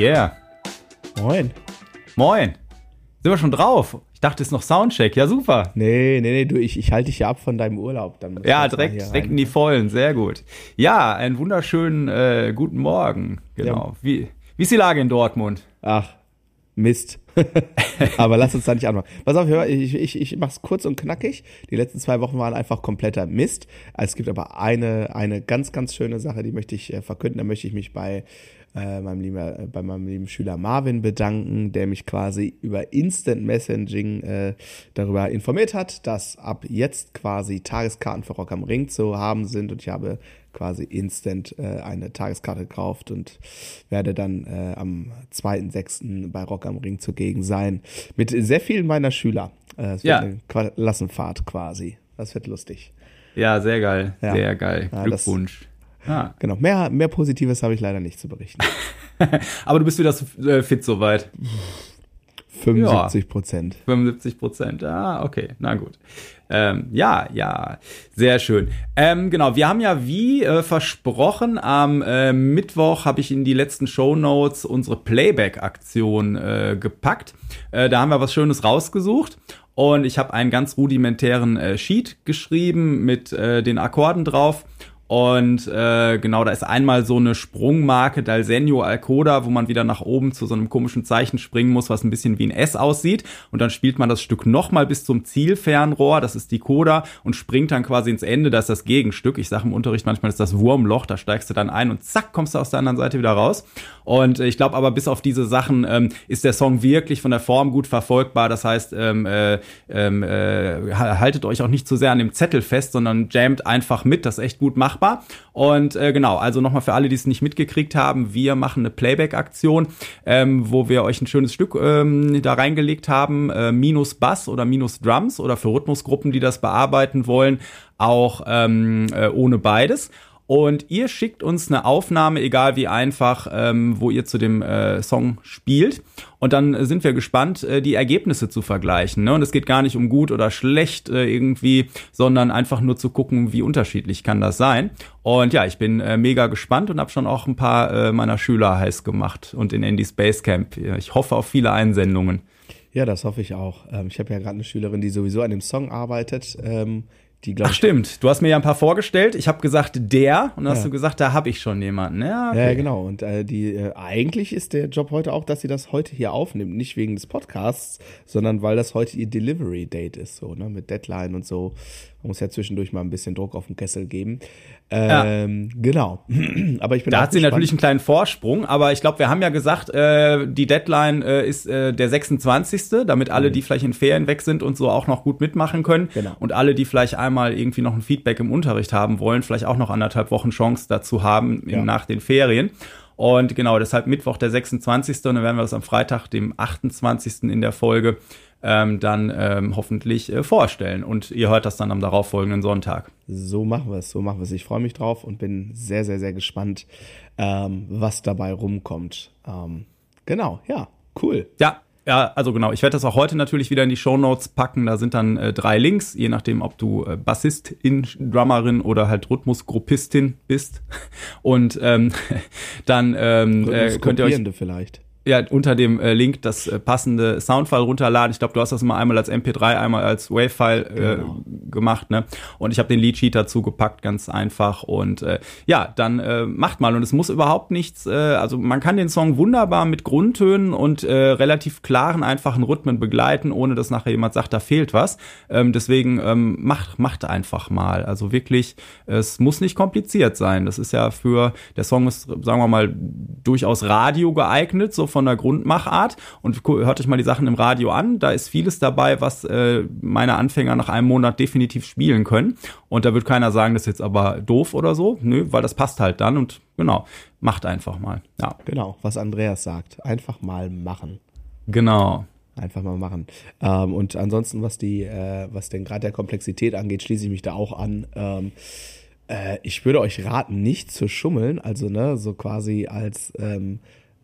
Yeah. Moin. Moin. Sind wir schon drauf? Ich dachte, es ist noch Soundcheck. Ja, super. Nee, nee, nee, du, ich, ich halte dich ja ab von deinem Urlaub. Dann ja, direkt, direkt in die Vollen. Sehr gut. Ja, einen wunderschönen äh, guten Morgen. Genau. Ja. Wie, wie ist die Lage in Dortmund? Ach, Mist. Aber lass uns da nicht anfangen. Pass auf, hör, ich, ich, ich mach's kurz und knackig. Die letzten zwei Wochen waren einfach kompletter Mist. Es gibt aber eine, eine ganz, ganz schöne Sache, die möchte ich äh, verkünden. Da möchte ich mich bei äh, meinem lieben, äh, bei meinem lieben Schüler Marvin bedanken, der mich quasi über Instant Messaging äh, darüber informiert hat, dass ab jetzt quasi Tageskarten für Rock am Ring zu haben sind und ich habe quasi instant äh, eine Tageskarte gekauft und werde dann äh, am 2.6. bei Rock am Ring zugegen sein. Mit sehr vielen meiner Schüler. Äh, es wird ja. eine Klassenfahrt quasi. Das wird lustig. Ja, sehr geil. Ja. Sehr geil. Glückwunsch. Ah. Genau, mehr, mehr Positives habe ich leider nicht zu berichten. Aber du bist wieder äh, fit soweit. 75 Prozent. Ja, 75 Prozent, ah, okay, na gut. Ähm, ja, ja, sehr schön. Ähm, genau, wir haben ja wie äh, versprochen, am äh, Mittwoch habe ich in die letzten Show Notes unsere Playback-Aktion äh, gepackt. Äh, da haben wir was Schönes rausgesucht. Und ich habe einen ganz rudimentären äh, Sheet geschrieben mit den Akkorden drauf und äh, genau, da ist einmal so eine Sprungmarke Dalsenio Alcoda, wo man wieder nach oben zu so einem komischen Zeichen springen muss, was ein bisschen wie ein S aussieht. Und dann spielt man das Stück nochmal bis zum Zielfernrohr, das ist die Coda, und springt dann quasi ins Ende, das ist das Gegenstück. Ich sage im Unterricht manchmal ist das Wurmloch, da steigst du dann ein und zack, kommst du aus der anderen Seite wieder raus. Und ich glaube aber, bis auf diese Sachen ähm, ist der Song wirklich von der Form gut verfolgbar. Das heißt, ähm, äh, ähm, äh, haltet euch auch nicht zu sehr an dem Zettel fest, sondern jammt einfach mit, das ist echt gut machbar machbar. Und äh, genau, also nochmal für alle, die es nicht mitgekriegt haben, wir machen eine Playback-Aktion, ähm, wo wir euch ein schönes Stück ähm, da reingelegt haben, äh, minus Bass oder minus Drums oder für Rhythmusgruppen, die das bearbeiten wollen, auch ähm, äh, ohne beides. Und ihr schickt uns eine Aufnahme, egal wie einfach, ähm, wo ihr zu dem äh, Song spielt. Und dann sind wir gespannt, äh, die Ergebnisse zu vergleichen. Ne? Und es geht gar nicht um gut oder schlecht äh, irgendwie, sondern einfach nur zu gucken, wie unterschiedlich kann das sein. Und ja, ich bin äh, mega gespannt und habe schon auch ein paar äh, meiner Schüler heiß gemacht und in Andy Space Camp. Ich hoffe auf viele Einsendungen. Ja, das hoffe ich auch. Ähm, ich habe ja gerade eine Schülerin, die sowieso an dem Song arbeitet. Ähm, die, Ach, stimmt. Du hast mir ja ein paar vorgestellt. Ich habe gesagt, der. Und dann ja. hast du gesagt, da habe ich schon jemanden. Ja, okay. ja genau. Und äh, die äh, eigentlich ist der Job heute auch, dass sie das heute hier aufnimmt. Nicht wegen des Podcasts, sondern weil das heute ihr Delivery Date ist. So, ne? Mit Deadline und so. Man muss ja zwischendurch mal ein bisschen Druck auf den Kessel geben. Ähm, ja. Genau. aber ich bin Da hat sie natürlich einen kleinen Vorsprung, aber ich glaube, wir haben ja gesagt, äh, die Deadline äh, ist äh, der 26., damit alle, mhm. die vielleicht in Ferien weg sind und so auch noch gut mitmachen können. Genau. Und alle, die vielleicht einmal irgendwie noch ein Feedback im Unterricht haben wollen, vielleicht auch noch anderthalb Wochen Chance dazu haben ja. nach den Ferien. Und genau, deshalb Mittwoch der 26. Und dann werden wir das am Freitag, dem 28. in der Folge ähm, dann ähm, hoffentlich äh, vorstellen. Und ihr hört das dann am darauffolgenden Sonntag. So machen wir es, so machen wir es. Ich freue mich drauf und bin sehr, sehr, sehr gespannt, ähm, was dabei rumkommt. Ähm, genau, ja, cool. Ja, ja, also genau. Ich werde das auch heute natürlich wieder in die Show Notes packen. Da sind dann äh, drei Links, je nachdem, ob du äh, Bassistin, Drummerin oder halt Rhythmusgruppistin bist. Und ähm, dann ähm, äh, könnt ihr euch vielleicht ja, unter dem äh, Link das äh, passende Soundfile runterladen. Ich glaube, du hast das mal einmal als MP3, einmal als Wave-File äh, genau. gemacht, ne? Und ich habe den Lead-Sheet dazu gepackt, ganz einfach. Und äh, ja, dann äh, macht mal. Und es muss überhaupt nichts, äh, also man kann den Song wunderbar mit Grundtönen und äh, relativ klaren, einfachen Rhythmen begleiten, ohne dass nachher jemand sagt, da fehlt was. Ähm, deswegen ähm, macht, macht einfach mal. Also wirklich, es muss nicht kompliziert sein. Das ist ja für, der Song ist, sagen wir mal, durchaus Radio geeignet, so von der Grundmachart und hört euch mal die Sachen im Radio an. Da ist vieles dabei, was äh, meine Anfänger nach einem Monat definitiv spielen können. Und da wird keiner sagen, das ist jetzt aber doof oder so. Nö, weil das passt halt dann und genau, macht einfach mal. Ja. Genau, was Andreas sagt. Einfach mal machen. Genau. Einfach mal machen. Ähm, und ansonsten, was die, äh, was denn gerade der Komplexität angeht, schließe ich mich da auch an. Ähm, äh, ich würde euch raten, nicht zu schummeln, also ne, so quasi als ähm,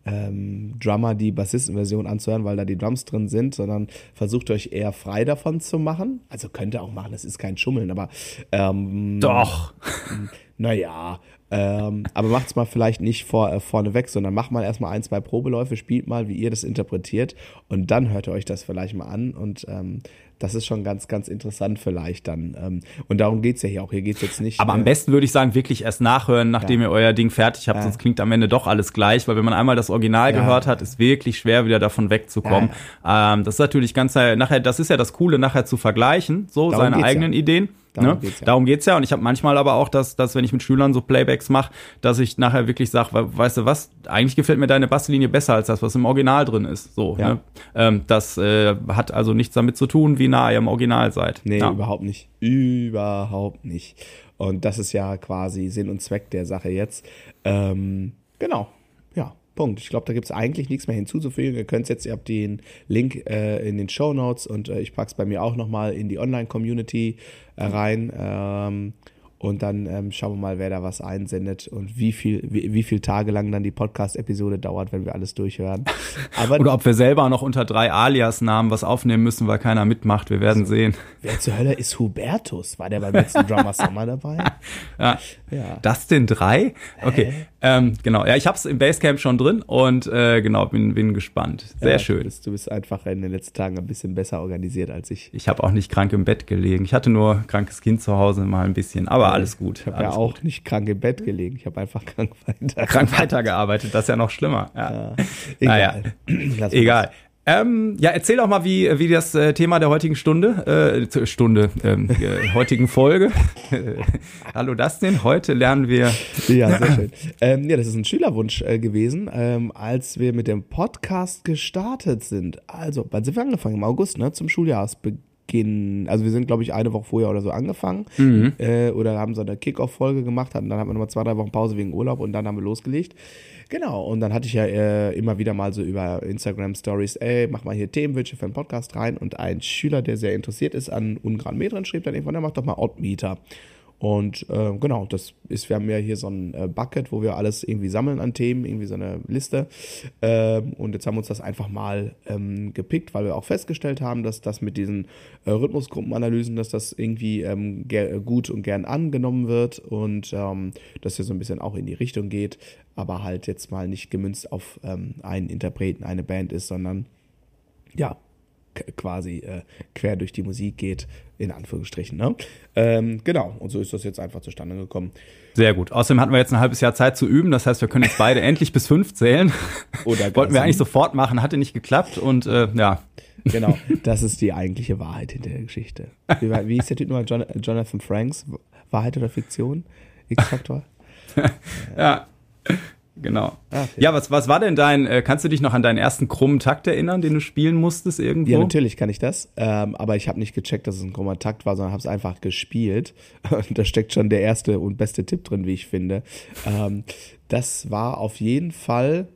ähm, Drummer die Bassistenversion anzuhören, weil da die Drums drin sind, sondern versucht euch eher frei davon zu machen. Also könnt ihr auch machen, das ist kein Schummeln, aber ähm, doch. naja, ähm, aber macht's mal vielleicht nicht vor, äh, vorne weg, sondern macht mal erstmal ein, zwei Probeläufe, spielt mal, wie ihr das interpretiert und dann hört ihr euch das vielleicht mal an und ähm, das ist schon ganz, ganz interessant vielleicht dann. Ähm, und darum geht's ja hier auch. Hier geht's jetzt nicht. Aber am äh, besten würde ich sagen, wirklich erst nachhören, nachdem Ja. ihr euer Ding fertig habt, Ja. sonst klingt am Ende doch alles gleich, weil wenn man einmal das Original Ja. gehört hat, ist wirklich schwer, wieder davon wegzukommen. Ähm, das ist natürlich ganz äh, nachher, das ist ja das Coole, nachher zu vergleichen, so Darum seine eigenen. Ideen. Darum ne? geht's ja. Darum geht's ja. Und ich habe manchmal aber auch, dass, dass wenn ich mit Schülern so Playbacks mache, dass ich nachher wirklich sage, weißt du was, eigentlich gefällt mir deine Basslinie besser als das, was im Original drin ist. So, Ja. ne? ähm, das äh, hat also nichts damit zu tun, wie nah ihr im Original seid. Nee, ja. überhaupt nicht. Überhaupt nicht. Und das ist ja quasi Sinn und Zweck der Sache jetzt. Ähm, genau. Ja, Punkt. Ich glaube, da gibt es eigentlich nichts mehr hinzuzufügen. Ihr könnt jetzt, ihr habt den Link äh, in den Show Notes und äh, ich packe es bei mir auch nochmal in die Online-Community äh, rein. Ähm, und dann ähm, schauen wir mal, wer da was einsendet und wie viel, wie, wie viel Tage lang dann die Podcast-Episode dauert, wenn wir alles durchhören. Aber Oder ob wir selber noch unter drei Alias-Namen was aufnehmen müssen, weil keiner mitmacht. Wir werden sehen. wer zur Hölle ist Hubertus? War der beim letzten Drummer Summer dabei? Ja. Ja. Das denn drei? Okay, ähm, genau. Ja, ich habe es im Basecamp schon drin und äh, genau, bin, bin gespannt. Sehr Ja, schön. Du bist, du bist einfach in den letzten Tagen ein bisschen besser organisiert als ich. Ich habe auch nicht krank im Bett gelegen. Ich hatte nur krankes Kind zu Hause mal ein bisschen, aber alles gut. Ich habe ja auch nicht krank im Bett gelegen. Ich habe einfach krank weiter. krank weitergearbeitet. Das ist ja noch schlimmer. Ja. Egal. Lass mal Egal. Ähm, ja, erzähl doch mal, wie, wie das äh, Thema der heutigen Stunde, äh, Stunde, ähm, äh, heutigen Folge. Hallo Dustin, heute lernen wir. Ja, sehr schön. Ähm, ja, das ist ein Schülerwunsch äh, gewesen, ähm, als wir mit dem Podcast gestartet sind. Also, wann sind wir angefangen? Im August, ne? Zum Schuljahresbeginn. Also wir sind, glaube ich, eine Woche vorher oder so angefangen. Äh, oder haben so eine Kickoff-Folge gemacht, hatten, dann haben wir nochmal zwei, drei Wochen Pause wegen Urlaub und dann haben wir losgelegt. Genau, und dann hatte ich ja äh, immer wieder mal so über Instagram Stories, ey, mach mal hier Themenwünsche für einen Podcast rein. Und ein Schüler, der sehr interessiert ist an Ungran Metren, schrieb dann irgendwann, ja, mach doch mal Oddmeter. Und äh, genau, das ist, wir haben ja hier so ein äh, Bucket, wo wir alles irgendwie sammeln an Themen, irgendwie so eine Liste. Ähm, und jetzt haben wir uns das einfach mal ähm, gepickt, weil wir auch festgestellt haben, dass das mit diesen äh, Rhythmusgruppenanalysen, dass das irgendwie ähm, gut und gern angenommen wird und ähm, dass hier so ein bisschen auch in die Richtung geht, aber halt jetzt mal nicht gemünzt auf ähm, einen Interpreten, eine Band ist, sondern ja, quasi äh, quer durch die Musik geht, in Anführungsstrichen. Ne? Ähm, genau, und so ist das jetzt einfach zustande gekommen. Sehr gut. Außerdem hatten wir jetzt ein halbes Jahr Zeit zu üben. Das heißt, wir können jetzt beide endlich bis fünf zählen. Oder Wollten wir eigentlich sofort machen, hatte nicht geklappt und äh, ja. Genau, das ist die eigentliche Wahrheit hinter der Geschichte. Wie, wie hieß der Typ nochmal? Jon Jonathan Franks? Wahrheit oder Fiktion? X-Faktor? Ja. Genau. Ah, okay. Ja, was, was war denn dein, äh, kannst du dich noch an deinen ersten krummen Takt erinnern, den du spielen musstest irgendwo? Ja, natürlich kann ich das, ähm, aber ich habe nicht gecheckt, dass es ein krummer Takt war, sondern habe es einfach gespielt. Und da steckt schon der erste und beste Tipp drin, wie ich finde. Ähm, das war auf jeden Fall,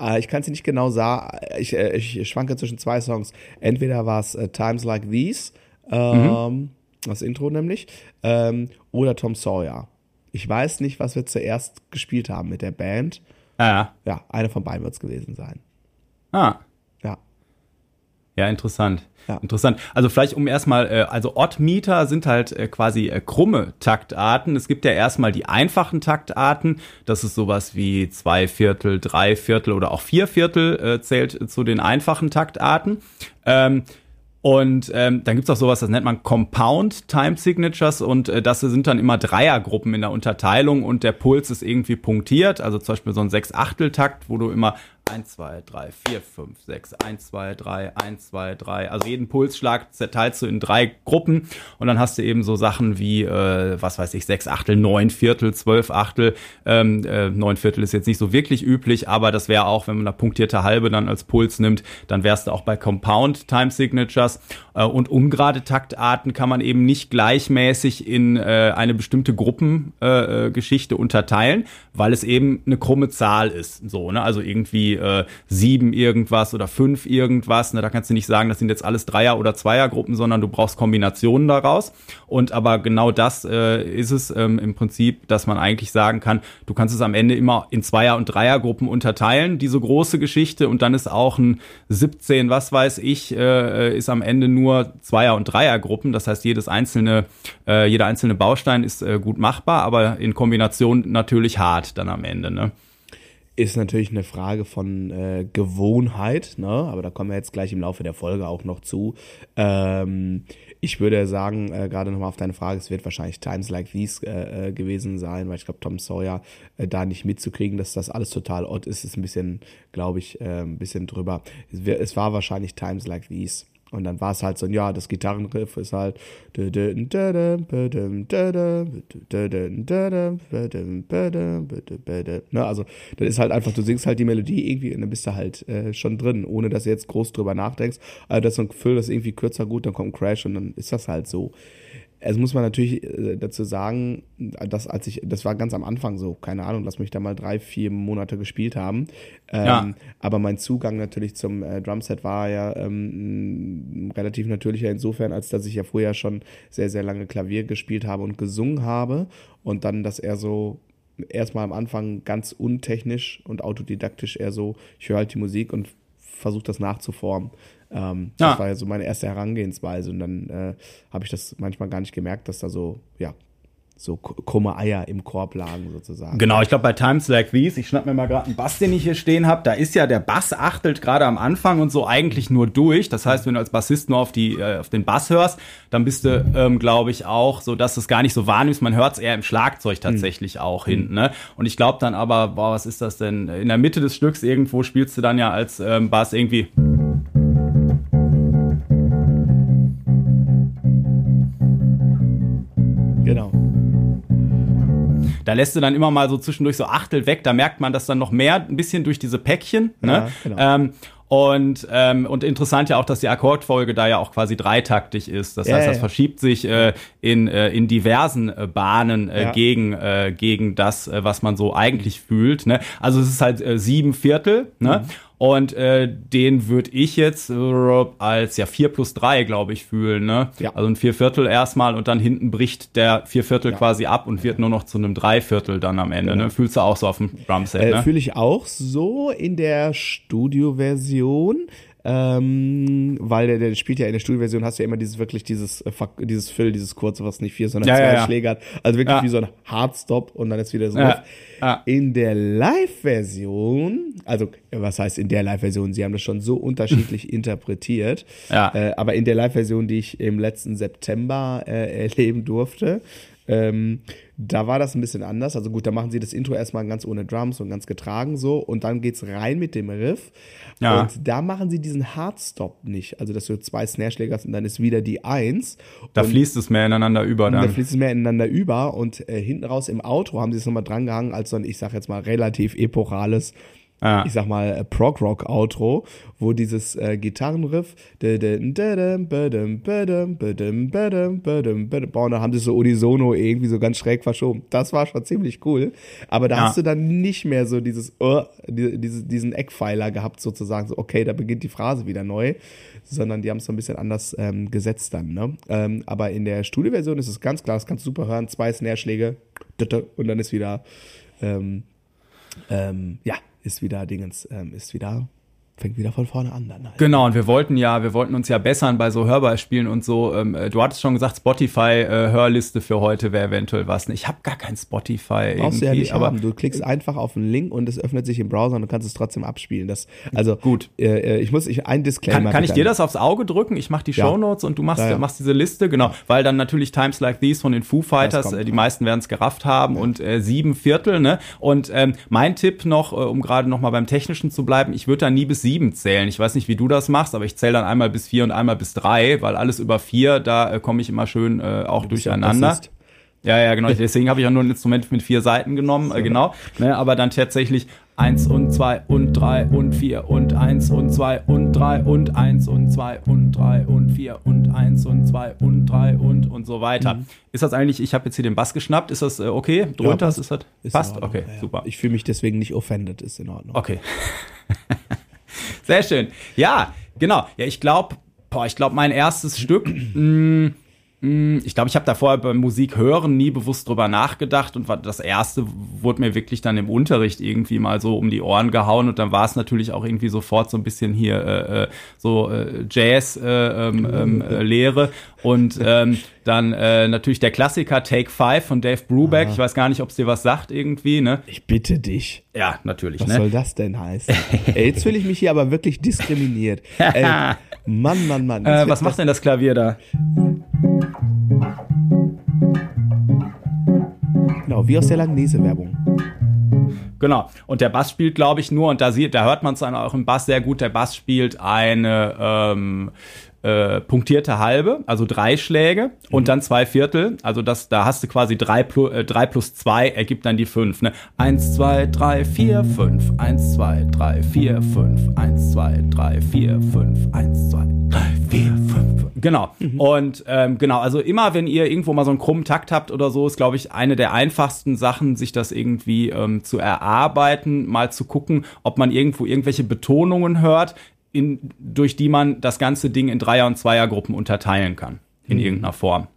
äh, ich kann es nicht genau sagen, ich, äh, ich schwanke zwischen zwei Songs. Entweder war es äh, Times Like These, ähm, das Intro nämlich, ähm, oder Tom Sawyer. Ich weiß nicht, was wir zuerst gespielt haben mit der Band. Ah, Ja, eine von beiden wird es gewesen sein. ah. Ja. Ja, interessant. Ja. Interessant. Also vielleicht um erstmal, äh, also Odd-Meter sind halt äh, quasi äh, krumme Taktarten. Es gibt ja erstmal die einfachen Taktarten. Das ist sowas wie zwei Viertel, drei Viertel oder auch vier Viertel äh, zählt zu den einfachen Taktarten. Ähm, und ähm, dann gibt's auch sowas, das nennt man Compound Time Signatures und äh, das sind dann immer Dreiergruppen in der Unterteilung und der Puls ist irgendwie punktiert, also zum Beispiel so ein Sechs-Achtel-Takt, wo du immer 1, 2, 3, 4, 5, 6, 1, 2, 3, 1, 2, 3, also jeden Pulsschlag zerteilst du in drei Gruppen und dann hast du eben so Sachen wie, äh, was weiß ich, 6 Achtel, 9 Viertel, 12 Achtel, ähm, äh, 9 Viertel ist jetzt nicht so wirklich üblich, aber das wäre auch, wenn man eine punktierte Halbe dann als Puls nimmt, dann wärst du auch bei Compound Time Signatures. Äh, und ungerade Taktarten kann man eben nicht gleichmäßig in äh, eine bestimmte Gruppengeschichte äh, Geschichte unterteilen, weil es eben eine krumme Zahl ist, so, ne, also irgendwie irgendwie äh, sieben irgendwas oder fünf irgendwas. Ne? Da kannst du nicht sagen, das sind jetzt alles Dreier- oder Zweiergruppen, sondern du brauchst Kombinationen daraus. Und aber genau das äh, ist es ähm, im Prinzip, dass man eigentlich sagen kann, du kannst es am Ende immer in Zweier- und Dreiergruppen unterteilen, diese große Geschichte. Und dann ist auch ein 17, was weiß ich, äh, ist am Ende nur Zweier- und Dreiergruppen. Das heißt, jedes einzelne, äh, jeder einzelne Baustein ist äh, gut machbar, aber in Kombination natürlich hart dann am Ende. Ne? Ist natürlich eine Frage von äh, Gewohnheit, ne? aber da kommen wir jetzt gleich im Laufe der Folge auch noch zu. Ähm, ich würde sagen, äh, gerade nochmal auf deine Frage, es wird wahrscheinlich Times Like These äh, äh, gewesen sein, weil ich glaube, Tom Sawyer äh, da nicht mitzukriegen, dass das alles total odd ist, ist ein bisschen, glaube ich, äh, ein bisschen drüber. Es, es war wahrscheinlich Times Like These. Und dann war es halt so, ja, das Gitarrenriff ist halt. Ne, also, das ist halt einfach, du singst halt die Melodie irgendwie und dann bist du halt äh, schon drin, ohne dass du jetzt groß drüber nachdenkst. Also, das ist ein Gefühl, das ist irgendwie kürzer gut, dann kommt ein Crash und dann ist das halt so. Es muss man natürlich äh, dazu sagen, dass als ich, das war ganz am Anfang so, keine Ahnung, lass mich da mal drei, vier Monate gespielt haben. Ähm, ja. Aber mein Zugang natürlich zum äh, Drumset war ja ähm, relativ natürlicher insofern, als dass ich ja vorher schon sehr, sehr lange Klavier gespielt habe und gesungen habe und dann das eher so erstmal am Anfang ganz untechnisch und autodidaktisch eher so, ich höre halt die Musik und versuche das nachzuformen. Ähm, ja. Das war ja so meine erste Herangehensweise und dann äh, habe ich das manchmal gar nicht gemerkt, dass da so, ja, so krumme Eier im Korb lagen sozusagen. Genau, ich glaube bei Times Like These, ich schnapp mir mal gerade einen Bass, den ich hier stehen habe, da ist ja der Bass achtelt gerade am Anfang und so eigentlich nur durch. Das heißt, wenn du als Bassist nur auf, die, äh, auf den Bass hörst, dann bist du, ähm, glaube ich, auch so, dass es gar nicht so wahrnimmst. Man hört es eher im Schlagzeug tatsächlich mhm. auch hinten. Ne? Und ich glaube dann aber, boah, was ist das denn? In der Mitte des Stücks irgendwo spielst du dann ja als ähm, Bass irgendwie Da lässt du dann immer mal so zwischendurch so Achtel weg. Da merkt man das dann noch mehr ein bisschen durch diese Päckchen. Ne? Ja, genau. ähm, und, ähm, und interessant ja auch, dass die Akkordfolge da ja auch quasi dreitaktig ist. Das ja, heißt, das ja. verschiebt sich äh, in, äh, in diversen äh, Bahnen äh, ja. gegen, äh, gegen das, äh, was man so eigentlich fühlt. Ne? Also es ist halt äh, sieben Viertel. Ne? Mhm. Und äh, den würde ich jetzt äh, als ja vier plus drei, glaube ich, fühlen. Ne? Ja. Also ein Vierviertel erstmal und dann hinten bricht der Vierviertel ja. quasi ab und wird nur noch zu einem Dreiviertel dann am Ende. Genau. Ne? Fühlst du auch so auf dem Drumset? Äh, ne? Fühle ich auch so in der Studioversion. Ähm, weil der, der spielt ja in der Studioversion hast du ja immer dieses wirklich dieses äh, dieses Fill, dieses kurze, was nicht vier, sondern ja, zwei ja, ja. Schläge hat. Also wirklich wie so ein Hardstop und dann ist wieder so. In der Live-Version, also was heißt in der Live-Version? Sie haben das schon so unterschiedlich interpretiert. Ja. Äh, aber in der Live-Version, die ich im letzten September äh, erleben durfte, ähm, da war das ein bisschen anders. Also gut, da machen sie das Intro erstmal ganz ohne Drums und ganz getragen so und dann geht's rein mit dem Riff. Ja. Und da machen sie diesen Hardstop nicht. Also, dass du zwei Snare-Schläge hast und dann ist wieder die Eins. Da fließt es mehr ineinander über dann. Da fließt es mehr ineinander über und äh, hinten raus im Outro haben sie es nochmal drangehangen als so ein, ich sag jetzt mal, relativ epochales ah. ich sag mal, äh, Prog-Rock-Outro, wo dieses äh, Gitarrenriff, und da haben sie so unisono irgendwie so ganz schräg verschoben. Das war schon ziemlich cool. Aber da ja. hast du dann nicht mehr so dieses, uh, diese, diesen Eckpfeiler gehabt, sozusagen, so, okay, da beginnt die Phrase wieder neu, sondern die haben es so ein bisschen anders ähm, gesetzt dann. Ne? Ähm, aber in der Studioversion ist es ganz klar, das kannst du super hören, zwei Snare-Schläge und dann ist wieder, ähm, ähm, ja, ist wieder Dingens, ähm, ist wieder fängt wieder von vorne an dann halt. Genau, und wir wollten ja, wir wollten uns ja bessern bei so Hörbeispielen und so. Ähm, äh, du hattest schon gesagt, Spotify-Hörliste äh, für heute wäre eventuell was. Ich habe gar kein Spotify. Brauchst du ja nicht aber haben. Du klickst einfach auf einen Link und es öffnet sich im Browser und du kannst es trotzdem abspielen. Das, also gut. Äh, äh ich muss ich ein Disclaimer. Kann, kann ich dir das aufs Auge drücken? Ich mache die ja. Shownotes und du machst, ja, ja. machst diese Liste, genau. Weil dann natürlich Times Like These von den Foo Fighters, äh, die meisten werden es gerafft haben und äh, sieben Viertel, ne? Und ähm, mein Tipp noch, äh, um gerade noch mal beim Technischen zu bleiben, ich würde da nie bis sieben zählen. Ich weiß nicht, wie du das machst, aber ich zähle dann einmal bis vier und einmal bis drei, weil alles über vier, da äh, komme ich immer schön äh, auch durcheinander. Ja, ja, genau. Deswegen habe ich ja nur ein Instrument mit vier Seiten genommen, äh, genau. Ne, aber dann tatsächlich eins und zwei und drei und vier und eins und zwei und drei und eins und zwei und drei und vier und eins und zwei und drei und und so weiter. Mhm. Ist das eigentlich, ich habe jetzt hier den Bass geschnappt, ist das äh, okay? Drunter ja, ist das? Ist passt? Okay, ja, super. Ich fühle mich deswegen nicht offended, ist in Ordnung. Okay. Sehr schön. Ja, genau. Ja, ich glaube, ich glaube, mein erstes Stück, mh, mm, ich glaube, ich habe da vorher beim Musik hören nie bewusst drüber nachgedacht und das erste wurde mir wirklich dann im Unterricht irgendwie mal so um die Ohren gehauen und dann war es natürlich auch irgendwie sofort so ein bisschen hier äh, äh so äh, Jazz äh, ähm, ähm, äh, Lehre und ähm, dann äh, natürlich der Klassiker Take Five von Dave Brubeck. Ah. Ich weiß gar nicht, ob es dir was sagt irgendwie. Ne? Ich bitte dich. Ja, natürlich. Was ne? soll das denn heißen? Ey, jetzt fühle ich mich hier aber wirklich diskriminiert. Ey, Mann, Mann, Mann. Äh, was macht denn das Klavier da? Genau, wie aus der Langnese-Werbung. Genau. Und der Bass spielt, glaube ich, nur, und da, sieht, da hört man es dann auch im Bass sehr gut, der Bass spielt eine ähm, äh, punktierte Halbe, also drei Schläge mhm. und dann zwei Viertel. Also das, da hast du quasi drei, plus, äh, drei plus zwei ergibt dann die fünf. Ne? Eins, zwei, drei, vier, fünf. Eins, zwei, drei, vier, fünf. Eins, zwei, drei, vier, fünf. Eins, zwei, drei, vier. Genau. Mhm. Und ähm, genau, also immer, wenn ihr irgendwo mal so einen krummen Takt habt oder so, ist, glaube ich, eine der einfachsten Sachen, sich das irgendwie ähm, zu erarbeiten, mal zu gucken, ob man irgendwo irgendwelche Betonungen hört, in, durch die man das ganze Ding in Dreier- und Zweiergruppen unterteilen kann. In mhm. irgendeiner Form.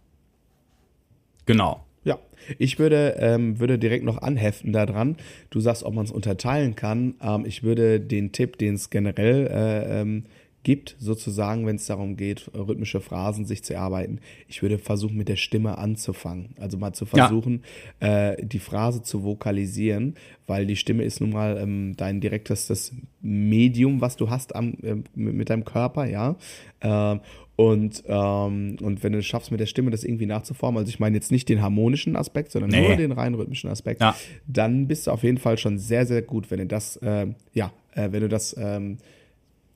Genau. Ja, ich würde, ähm, würde direkt noch anheften daran. Du sagst, ob man es unterteilen kann. Ähm, ich würde den Tipp, den es generell äh, ähm, gibt, sozusagen, wenn es darum geht, rhythmische Phrasen sich zu erarbeiten. Ich würde versuchen, mit der Stimme anzufangen. Also mal zu versuchen, ja. äh, die Phrase zu vokalisieren, weil die Stimme ist nun mal ähm, dein direktes Medium, was du hast am, äh, mit deinem Körper, ja. Äh, und, ähm, und wenn du es schaffst, mit der Stimme das irgendwie nachzuformen, also ich meine jetzt nicht den harmonischen Aspekt, sondern nee. nur den rein rhythmischen Aspekt, ja. dann bist du auf jeden Fall schon sehr, sehr gut, wenn du das, äh, ja, äh, wenn du das ähm,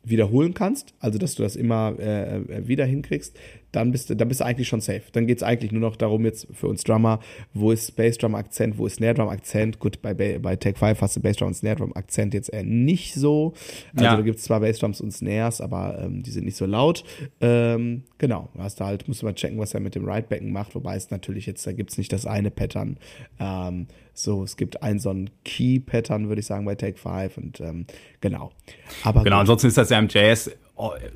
wiederholen kannst, also dass du das immer äh, äh, wieder hinkriegst, dann bist du, dann bist du eigentlich schon safe. Dann geht es eigentlich nur noch darum, jetzt für uns Drummer, wo ist Bassdrum-Akzent, wo ist Snare-Drum-Akzent. Gut, bei, bei Tech 5 hast du Bassdrum und Snare-Drum-Akzent jetzt eher nicht so. Also ja. da gibt es zwar Bassdrums und Snares, aber ähm, die sind nicht so laut. Ähm, genau, hast du halt, musst du mal checken, was er mit dem Ridebacken macht, wobei es natürlich jetzt, da gibt es nicht das eine Pattern. Ähm, so, es gibt ein so ein Key-Pattern, würde ich sagen, bei Take 5 und ähm, genau. Aber genau, gut. ansonsten ist das ja im Jazz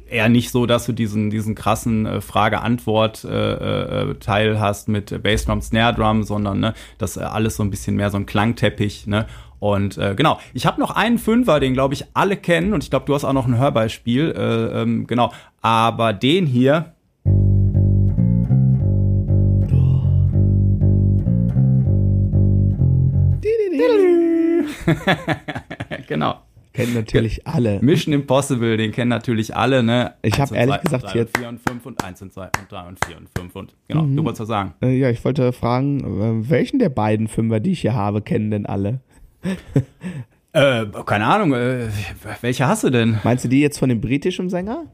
eher nicht so, dass du diesen, diesen krassen äh, Frage-Antwort-Teil äh, äh, hast mit Bassdrum, Snare Drum, sondern ne, das äh, alles so ein bisschen mehr so ein Klangteppich. Ne? Und äh, genau, ich habe noch einen Fünfer, den glaube ich alle kennen und ich glaube, du hast auch noch ein Hörbeispiel. Äh, ähm, genau, aber den hier. genau. Kennen natürlich alle. Mission Impossible, den kennen natürlich alle, ne? Ich habe ehrlich zwei, gesagt jetzt. 4 und 5 und 1 und 2 und 3 und 4 und 5 und. Genau, mhm. du wolltest was sagen. Äh, ja, ich wollte fragen, äh, welchen der beiden Fünfer, die ich hier habe, kennen denn alle? äh, keine Ahnung, äh, welche hast du denn? Meinst du die jetzt von dem britischen Sänger?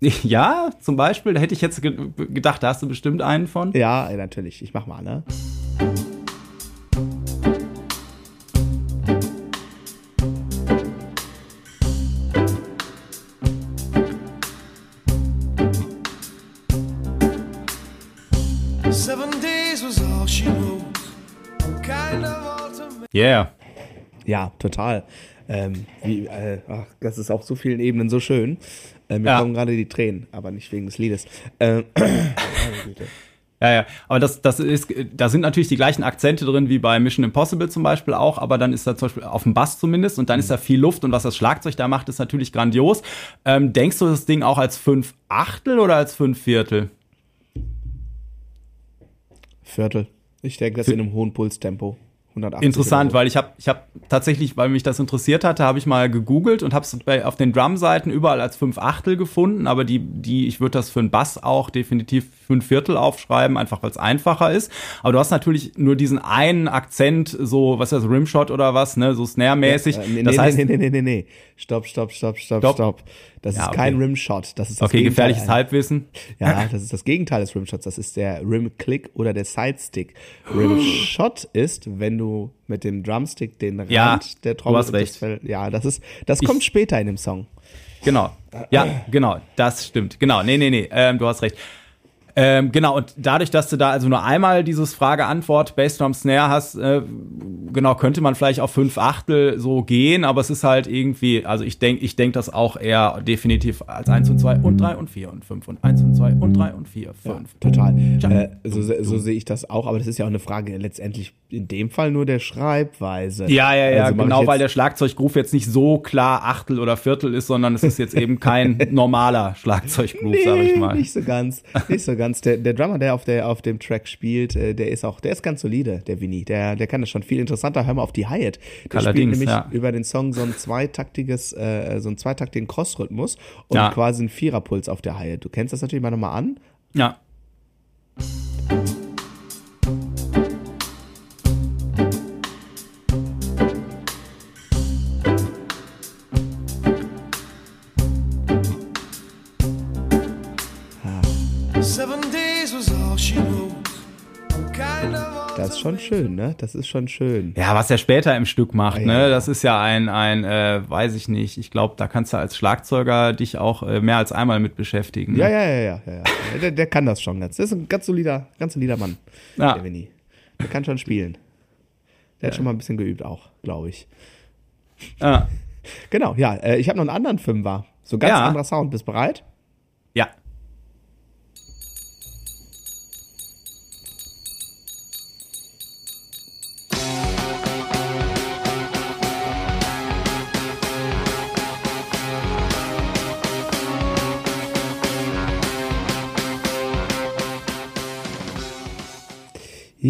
Ja, zum Beispiel, da hätte ich jetzt ge gedacht, da hast du bestimmt einen von. Ja, natürlich, ich mach mal, ne? Yeah. Ja, total. Ähm, wie, äh, ach, das ist auf so vielen Ebenen so schön. Äh, mir ja. kommen gerade die Tränen, aber nicht wegen des Liedes. Ähm, ja, ja, aber das, das ist, da sind natürlich die gleichen Akzente drin wie bei Mission Impossible zum Beispiel auch, aber dann ist da zum Beispiel auf dem Bass zumindest und dann mhm. ist da viel Luft und was das Schlagzeug da macht, ist natürlich grandios. Ähm, denkst du das Ding auch als fünf Achtel oder als fünf Viertel? Viertel. Ich denke, das in einem hohen Pulstempo. 180 Interessant, weil ich habe ich hab tatsächlich, weil mich das interessiert hatte, habe ich mal gegoogelt und habe es auf den Drum-Seiten überall als 5 Achtel gefunden, aber die, die ich würde das für einen Bass auch definitiv 5 Viertel aufschreiben, einfach weil es einfacher ist. Aber du hast natürlich nur diesen einen Akzent, so, was ist das, Rimshot oder was, ne, so Snare-mäßig. Ja, äh, nee, das nee, heißt, nee, nee, nee, nee, nee. Stopp, stopp, stopp, stopp, stopp. Das Ja, ist okay. kein Rimshot. Das ist das Okay, Gegenteil gefährliches einer- Halbwissen. Ja, das ist das Gegenteil des Rimshots. Das ist der Rim-Click oder der Sidestick. Rimshot ist, wenn du mit dem Drumstick den Rand Ja, der du Trommel hast und das recht. Ja, das ist, das kommt später in dem Song. Genau. Ja, genau. Das stimmt. Genau. Nee, nee, nee. Ähm, du hast recht. Ähm, genau, und dadurch, dass du da also nur einmal dieses Frage-Antwort Bassdrum Snare hast, äh, genau, könnte man vielleicht auf fünf Achtel so gehen, aber es ist halt irgendwie, also ich denke, ich denk das auch eher definitiv als eins und zwei und drei und vier und fünf und eins und zwei und drei und vier, fünf. Total. Tja. Äh, so so sehe ich das auch, aber das ist ja auch eine Frage letztendlich in dem Fall nur der Schreibweise. Ja, ja, ja, Also genau, weil der Schlagzeuggroove jetzt nicht so klar Achtel oder Viertel ist, sondern es ist jetzt eben kein normaler Schlagzeuggroove, sag ich mal. Nicht so ganz, nicht so ganz. Der, der Drummer, der auf, der auf dem Track spielt, äh, der ist auch, der ist ganz solide, der Vinny. Der, der kann das schon viel interessanter. Hör mal auf die Hi-Hat. Der Allerdings, spielt nämlich ja. über den Song so ein zweitaktiges, äh, so einen zweitaktigen Crossrhythmus und Ja. quasi einen Viererpuls auf der Hi-Hat. Du kennst das natürlich mal nochmal an. Ja. Das ist schon schön, ne? Das ist schon schön. Ja, was er später im Stück macht, Ja, ne, ja. das ist ja ein, ein, äh, weiß ich nicht, ich glaube, da kannst du als Schlagzeuger dich auch äh, mehr als einmal mit beschäftigen. Ne? Ja, ja, ja, ja, ja. ja. Der, der kann das schon ganz. Das ist ein ganz solider, ganz solider Mann, Ja. der Vinny. Der kann schon spielen. Der hat schon mal ein bisschen geübt auch, glaube ich. Ja. Genau, ja. Äh, ich habe noch einen anderen Fünfer. So ganz anderer Sound. Bist bereit?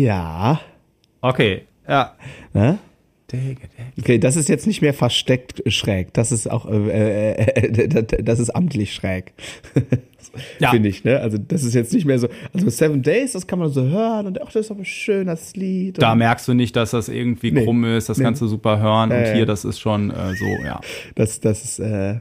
Ja. Okay. Ja. Ne? Okay, das ist jetzt nicht mehr versteckt schräg. Das ist auch, äh, äh, äh, das ist amtlich schräg. Ja. Finde ich, ne? Also, das ist jetzt nicht mehr so. Also, Seven Days, das kann man so hören und ach, das ist aber schön, das Lied. Da merkst du nicht, dass das irgendwie Nee. krumm ist, das Nee. kannst du super hören. Ja, und hier, das ist schon äh, so, ja. Das, das ist, äh,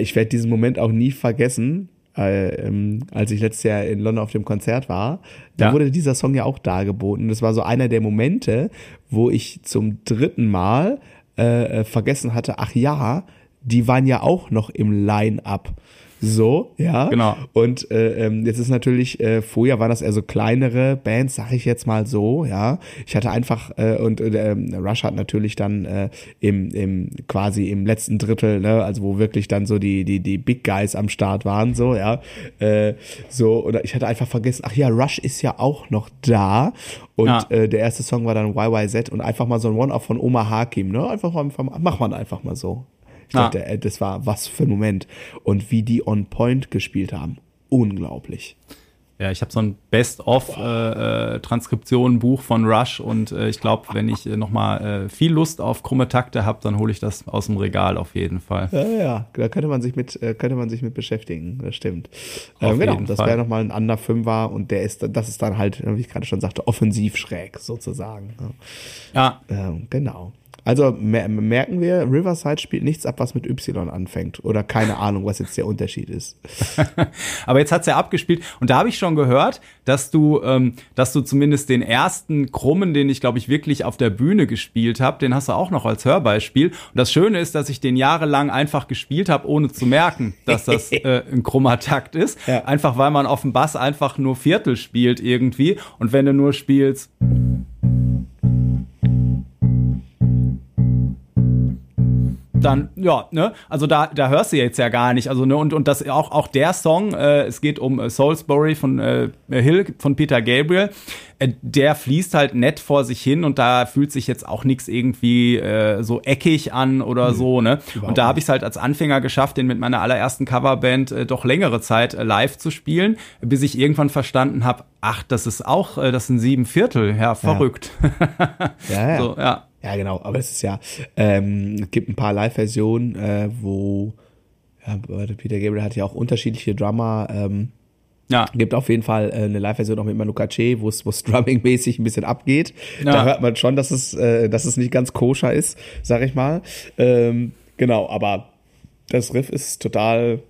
ich werde diesen Moment auch nie vergessen, äh, ähm, als ich letztes Jahr in London auf dem Konzert war. Da Ja. wurde dieser Song ja auch dargeboten. Das war so einer der Momente, wo ich zum dritten Mal äh, äh, vergessen hatte, ach ja, die waren ja auch noch im Line-Up. So, ja. Genau. Und äh, ähm, jetzt ist natürlich, äh, vorher waren das eher so kleinere Bands, sag ich jetzt mal so, ja. Ich hatte einfach, äh, und äh, ähm, Rush hat natürlich dann äh, im, im quasi im letzten Drittel, ne, also wo wirklich dann so die, die, die Big Guys am Start waren, so, ja. Äh, so, oder ich hatte einfach vergessen, ach ja, Rush ist ja auch noch da. Und Ja. äh, der erste Song war dann YYZ und einfach mal so ein One-Off von Oma Hakim, ne? Einfach, einfach mal, mach man einfach mal so. Ich Ja. dachte, ey, das war was für ein Moment. Und wie die on point gespielt haben. Unglaublich. Ja, ich habe so ein Best-of-Transkription-Buch von Rush und äh, ich glaube, wenn ich äh, nochmal äh, viel Lust auf krumme Takte habe, dann hole ich das aus dem Regal auf jeden Fall. Ja, ja, da könnte man sich mit, äh, könnte man sich mit beschäftigen. Das stimmt. Ähm, genau, das wäre nochmal ein anderer Fünfer und der ist, das ist dann halt, wie ich gerade schon sagte, offensiv schräg sozusagen. Ja, Ja, ähm, genau. Also mer merken wir, Riverside spielt nichts ab, was mit Y anfängt. Oder keine Ahnung, was jetzt der Unterschied ist. aber jetzt hat's ja abgespielt und da habe ich schon gehört, dass du, ähm, dass du zumindest den ersten Krummen, den ich glaube ich wirklich auf der Bühne gespielt habe, den hast du auch noch als Hörbeispiel. Und das Schöne ist, dass ich den jahrelang einfach gespielt habe, ohne zu merken, dass das äh, ein krummer Takt ist. Ja. Einfach weil man auf dem Bass einfach nur Viertel spielt irgendwie und wenn du nur spielst dann ja, ne, also da da hörst du jetzt ja gar nicht, also ne und und das auch auch der Song, äh, es geht um äh, Soulsbury von äh, Hill von Peter Gabriel, äh, der fließt halt nett vor sich hin und da fühlt sich jetzt auch nichts irgendwie äh, so eckig an oder so, ne? Und da habe ich es halt als Anfänger geschafft, den mit meiner allerersten Coverband äh, doch längere Zeit äh, live zu spielen, bis ich irgendwann verstanden habe, ach, das ist auch, äh, das sind sieben Viertel, ja, verrückt. Ja, ja. so, ja. Ja, genau, aber es ist ja, ähm, es gibt ein paar Live-Versionen, äh, wo ja, Peter Gabriel hat ja auch unterschiedliche Drummer, ähm, Ja, gibt auf jeden Fall äh, eine Live-Version auch mit Manu Katché, wo es wo es drumming-mäßig ein bisschen abgeht. Ja. Da hört man schon, dass es, äh, dass es nicht ganz koscher ist, sag ich mal. Ähm, genau, aber das Riff ist total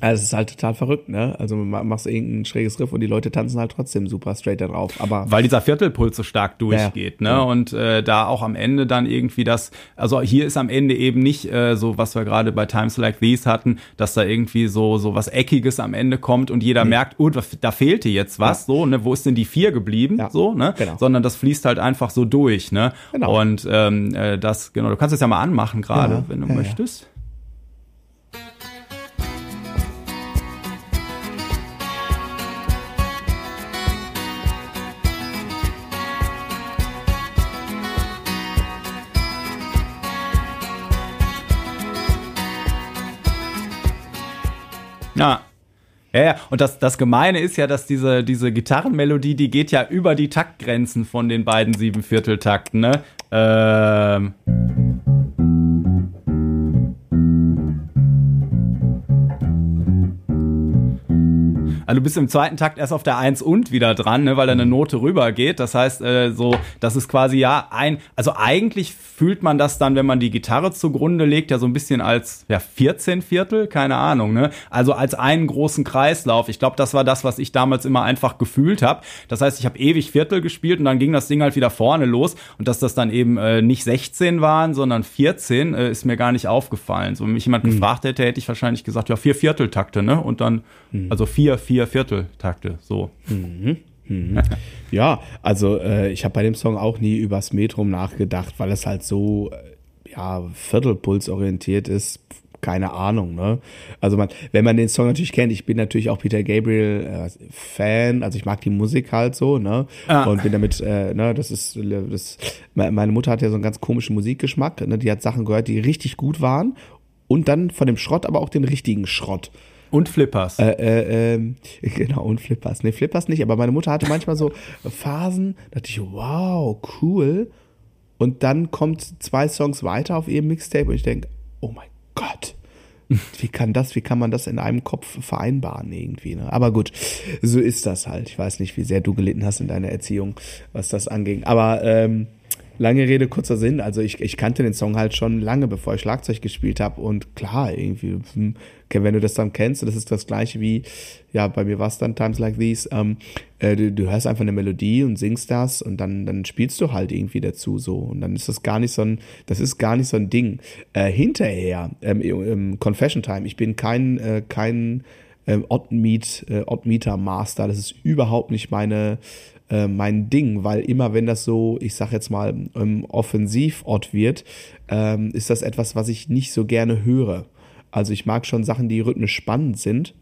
Also es ist halt total verrückt, ne? Also machst du irgendein schräges Riff und die Leute tanzen halt trotzdem super straight da drauf. Aber weil dieser Viertelpuls so stark durchgeht, ja, ja. ne? Ja. Und äh, da auch am Ende dann irgendwie das, also hier ist am Ende eben nicht äh, so, was wir gerade bei Times Like These hatten, dass da irgendwie so so was Eckiges am Ende kommt und jeder mhm. merkt, oh, da fehlte jetzt was, so, ne? Wo ist denn die vier geblieben, so, ne? Genau. Sondern das fließt halt einfach so durch, ne? Genau. Und ähm, äh, das, genau, du kannst es ja mal anmachen gerade, wenn du möchtest. Ja. Ja, ja, und das, das Gemeine ist ja, dass diese, diese Gitarrenmelodie, die geht ja über die Taktgrenzen von den beiden Siebenvierteltakten, ne? Ähm. Also du bist im zweiten Takt erst auf der Eins und wieder dran, ne, weil da eine Note rübergeht. Das heißt, äh, so, das ist quasi ja ein, also eigentlich fühlt man das dann, wenn man die Gitarre zugrunde legt, ja so ein bisschen als ja 14 Viertel, keine Ahnung, ne? Also als einen großen Kreislauf. Ich glaube, das war das, was ich damals immer einfach gefühlt habe. Das heißt, ich habe ewig Viertel gespielt und dann ging das Ding halt wieder vorne los und dass das dann eben äh, nicht 16 waren, sondern 14, äh, ist mir gar nicht aufgefallen. So, wenn mich jemand mhm. gefragt hätte, hätte ich wahrscheinlich gesagt, ja, vier Vierteltakte, ne? Und dann, mhm. also vier, vier vier Vierteltakte, so. Mhm. Mhm. ja, also äh, ich habe bei dem Song auch nie übers Metrum nachgedacht, weil es halt so äh, ja Viertelpuls orientiert ist. Keine Ahnung, ne? Also man, wenn man den Song natürlich kennt, ich bin natürlich auch Peter Gabriel äh, Fan, also ich mag die Musik halt so, ne? Ah. Und bin damit, äh, ne, das ist, das, meine Mutter hat ja so einen ganz komischen Musikgeschmack, ne? Die hat Sachen gehört, die richtig gut waren und dann von dem Schrott aber auch den richtigen Schrott. Und Flippers. Äh, äh, äh, genau, und Flippers. Nee, Flippers nicht, aber meine Mutter hatte manchmal so Phasen, da dachte ich, wow, cool. Und dann kommt zwei Songs weiter auf ihrem Mixtape und ich denke, oh mein Gott. Wie kann das, wie kann man das in einem Kopf vereinbaren irgendwie, ne? Aber gut, so ist das halt. Ich weiß nicht, wie sehr du gelitten hast in deiner Erziehung, was das anging. Aber ähm, lange Rede, kurzer Sinn. Also ich, ich kannte den Song halt schon lange, bevor ich Schlagzeug gespielt habe. Und klar, irgendwie, hm, wenn du das dann kennst, das ist das gleiche wie, ja, bei mir war es dann Times Like These, ähm, äh, du, du hörst einfach eine Melodie und singst das und dann, dann spielst du halt irgendwie dazu so. Und dann ist das gar nicht so ein, das ist gar nicht so ein Ding. Äh, hinterher, ähm, Confession Time, ich bin kein, äh, kein ähm, Odd Meet, äh, Odd Meter Master. Das ist überhaupt nicht meine äh, mein Ding, weil immer wenn das so, ich sag jetzt mal, ähm, Offensivort wird, ähm, ist das etwas, was ich nicht so gerne höre. Also ich mag schon Sachen, die rhythmisch spannend sind.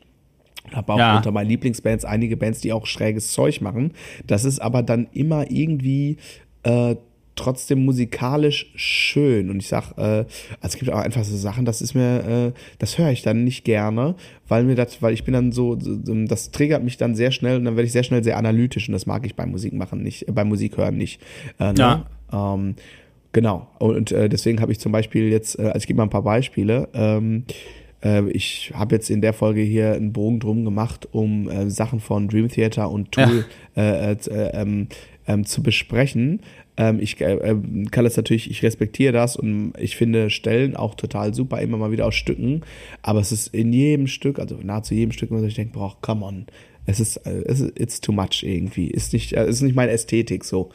Habe auch ja. unter meinen Lieblingsbands einige Bands, die auch schräges Zeug machen. Das ist aber dann immer irgendwie äh, trotzdem musikalisch schön. Und ich sag, äh, also es gibt auch einfach so Sachen, das ist mir, äh, das höre ich dann nicht gerne, weil mir das, weil ich bin dann so, das triggert mich dann sehr schnell und dann werde ich sehr schnell sehr analytisch und das mag ich beim Musik machen nicht, äh, beim Musik hören nicht. Äh, ne? ja. Ähm, genau. Und äh, deswegen habe ich zum Beispiel jetzt, äh, also ich gebe mal ein paar Beispiele. Ähm, äh, ich habe jetzt in der Folge hier einen Bogen drum gemacht, um äh, Sachen von Dream Theater und Tool ja. äh, äh, ähm, ähm, zu besprechen. Ähm, ich äh, ähm, kann das natürlich, ich respektiere das und ich finde Stellen auch total super, immer mal wieder aus Stücken. Aber es ist in jedem Stück, also nahezu jedem Stück, wo ich denke, boah, come on. Es ist, äh, es ist it's too much irgendwie. Ist nicht, äh, ist nicht meine Ästhetik so.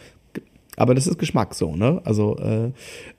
Aber das ist Geschmack so, ne? Also äh,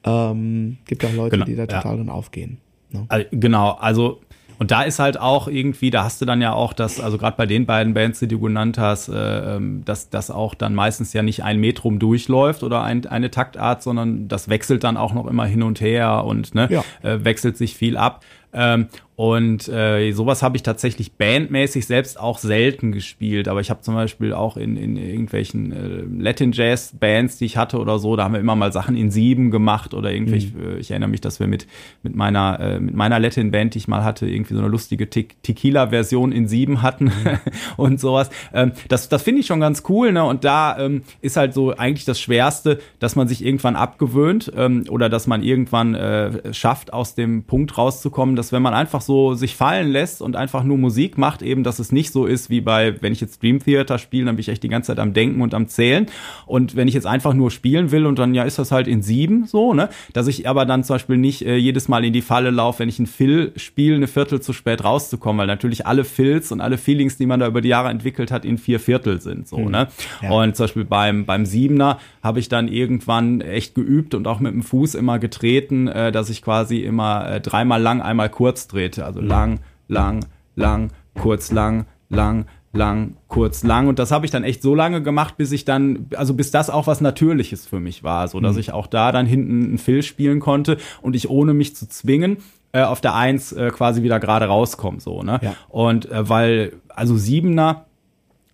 ähm, gibt auch Leute, genau, die da total ja. drin aufgehen. Ne? Also, genau, also und da ist halt auch irgendwie, da hast du dann ja auch das, also gerade bei den beiden Bands, die du genannt hast, äh, ähm, dass das auch dann meistens ja nicht ein Metrum durchläuft oder ein, eine Taktart, sondern das wechselt dann auch noch immer hin und her und ne, ja. äh, wechselt sich viel ab. Ähm, und äh, sowas habe ich tatsächlich bandmäßig selbst auch selten gespielt. Aber ich habe zum Beispiel auch in, in irgendwelchen äh, Latin Jazz Bands, die ich hatte oder so, da haben wir immer mal Sachen in sieben gemacht oder irgendwie. Mhm. Ich, äh, ich, erinnere mich, dass wir mit mit meiner äh, mit meiner Latin Band, die ich mal hatte, irgendwie so eine lustige Te Tequila Version in sieben hatten mhm. und sowas. Ähm, das das finde ich schon ganz cool. Ne? Und da ähm, ist halt so eigentlich das Schwerste, dass man sich irgendwann abgewöhnt ähm, oder dass man irgendwann äh, schafft, aus dem Punkt rauszukommen, dass wenn man einfach so sich fallen lässt und einfach nur Musik macht, eben, dass es nicht so ist wie bei, wenn ich jetzt Dream Theater spiele, dann bin ich echt die ganze Zeit am Denken und am Zählen. Und wenn ich jetzt einfach nur spielen will und dann, ja, ist das halt in sieben so, ne? Dass ich aber dann zum Beispiel nicht äh, jedes Mal in die Falle laufe, wenn ich einen Fill spiele, eine Viertel zu spät rauszukommen, weil natürlich alle Fills und alle Feelings, die man da über die Jahre entwickelt hat, in vier Viertel sind, so, ne? Ja. Und zum Beispiel beim, beim Siebener habe ich dann irgendwann echt geübt und auch mit dem Fuß immer getreten, äh, dass ich quasi immer äh, dreimal lang, einmal kurz drehte. Also lang, lang, lang, kurz, lang, lang, lang, kurz, lang. Und das habe ich dann echt so lange gemacht, bis ich dann, also bis das auch was Natürliches für mich war, so dass ich auch da dann hinten einen Fill spielen konnte und ich ohne mich zu zwingen äh, auf der Eins äh, quasi wieder gerade rauskomme, so, ne? Ja. Und äh, weil, also Siebener,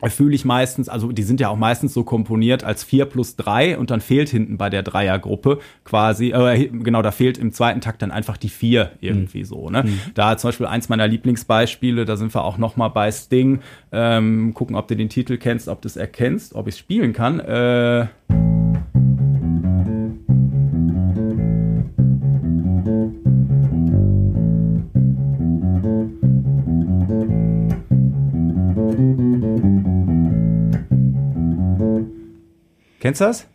fühle ich meistens, also die sind ja auch meistens so komponiert als vier plus drei und dann fehlt hinten bei der Dreiergruppe quasi, äh, genau, da fehlt im zweiten Takt dann einfach die vier irgendwie so. Ne? Da zum Beispiel eins meiner Lieblingsbeispiele, da sind wir auch noch mal bei Sting, ähm, gucken, ob du den Titel kennst, ob du es erkennst, ob ich es spielen kann. Äh, kennst du das?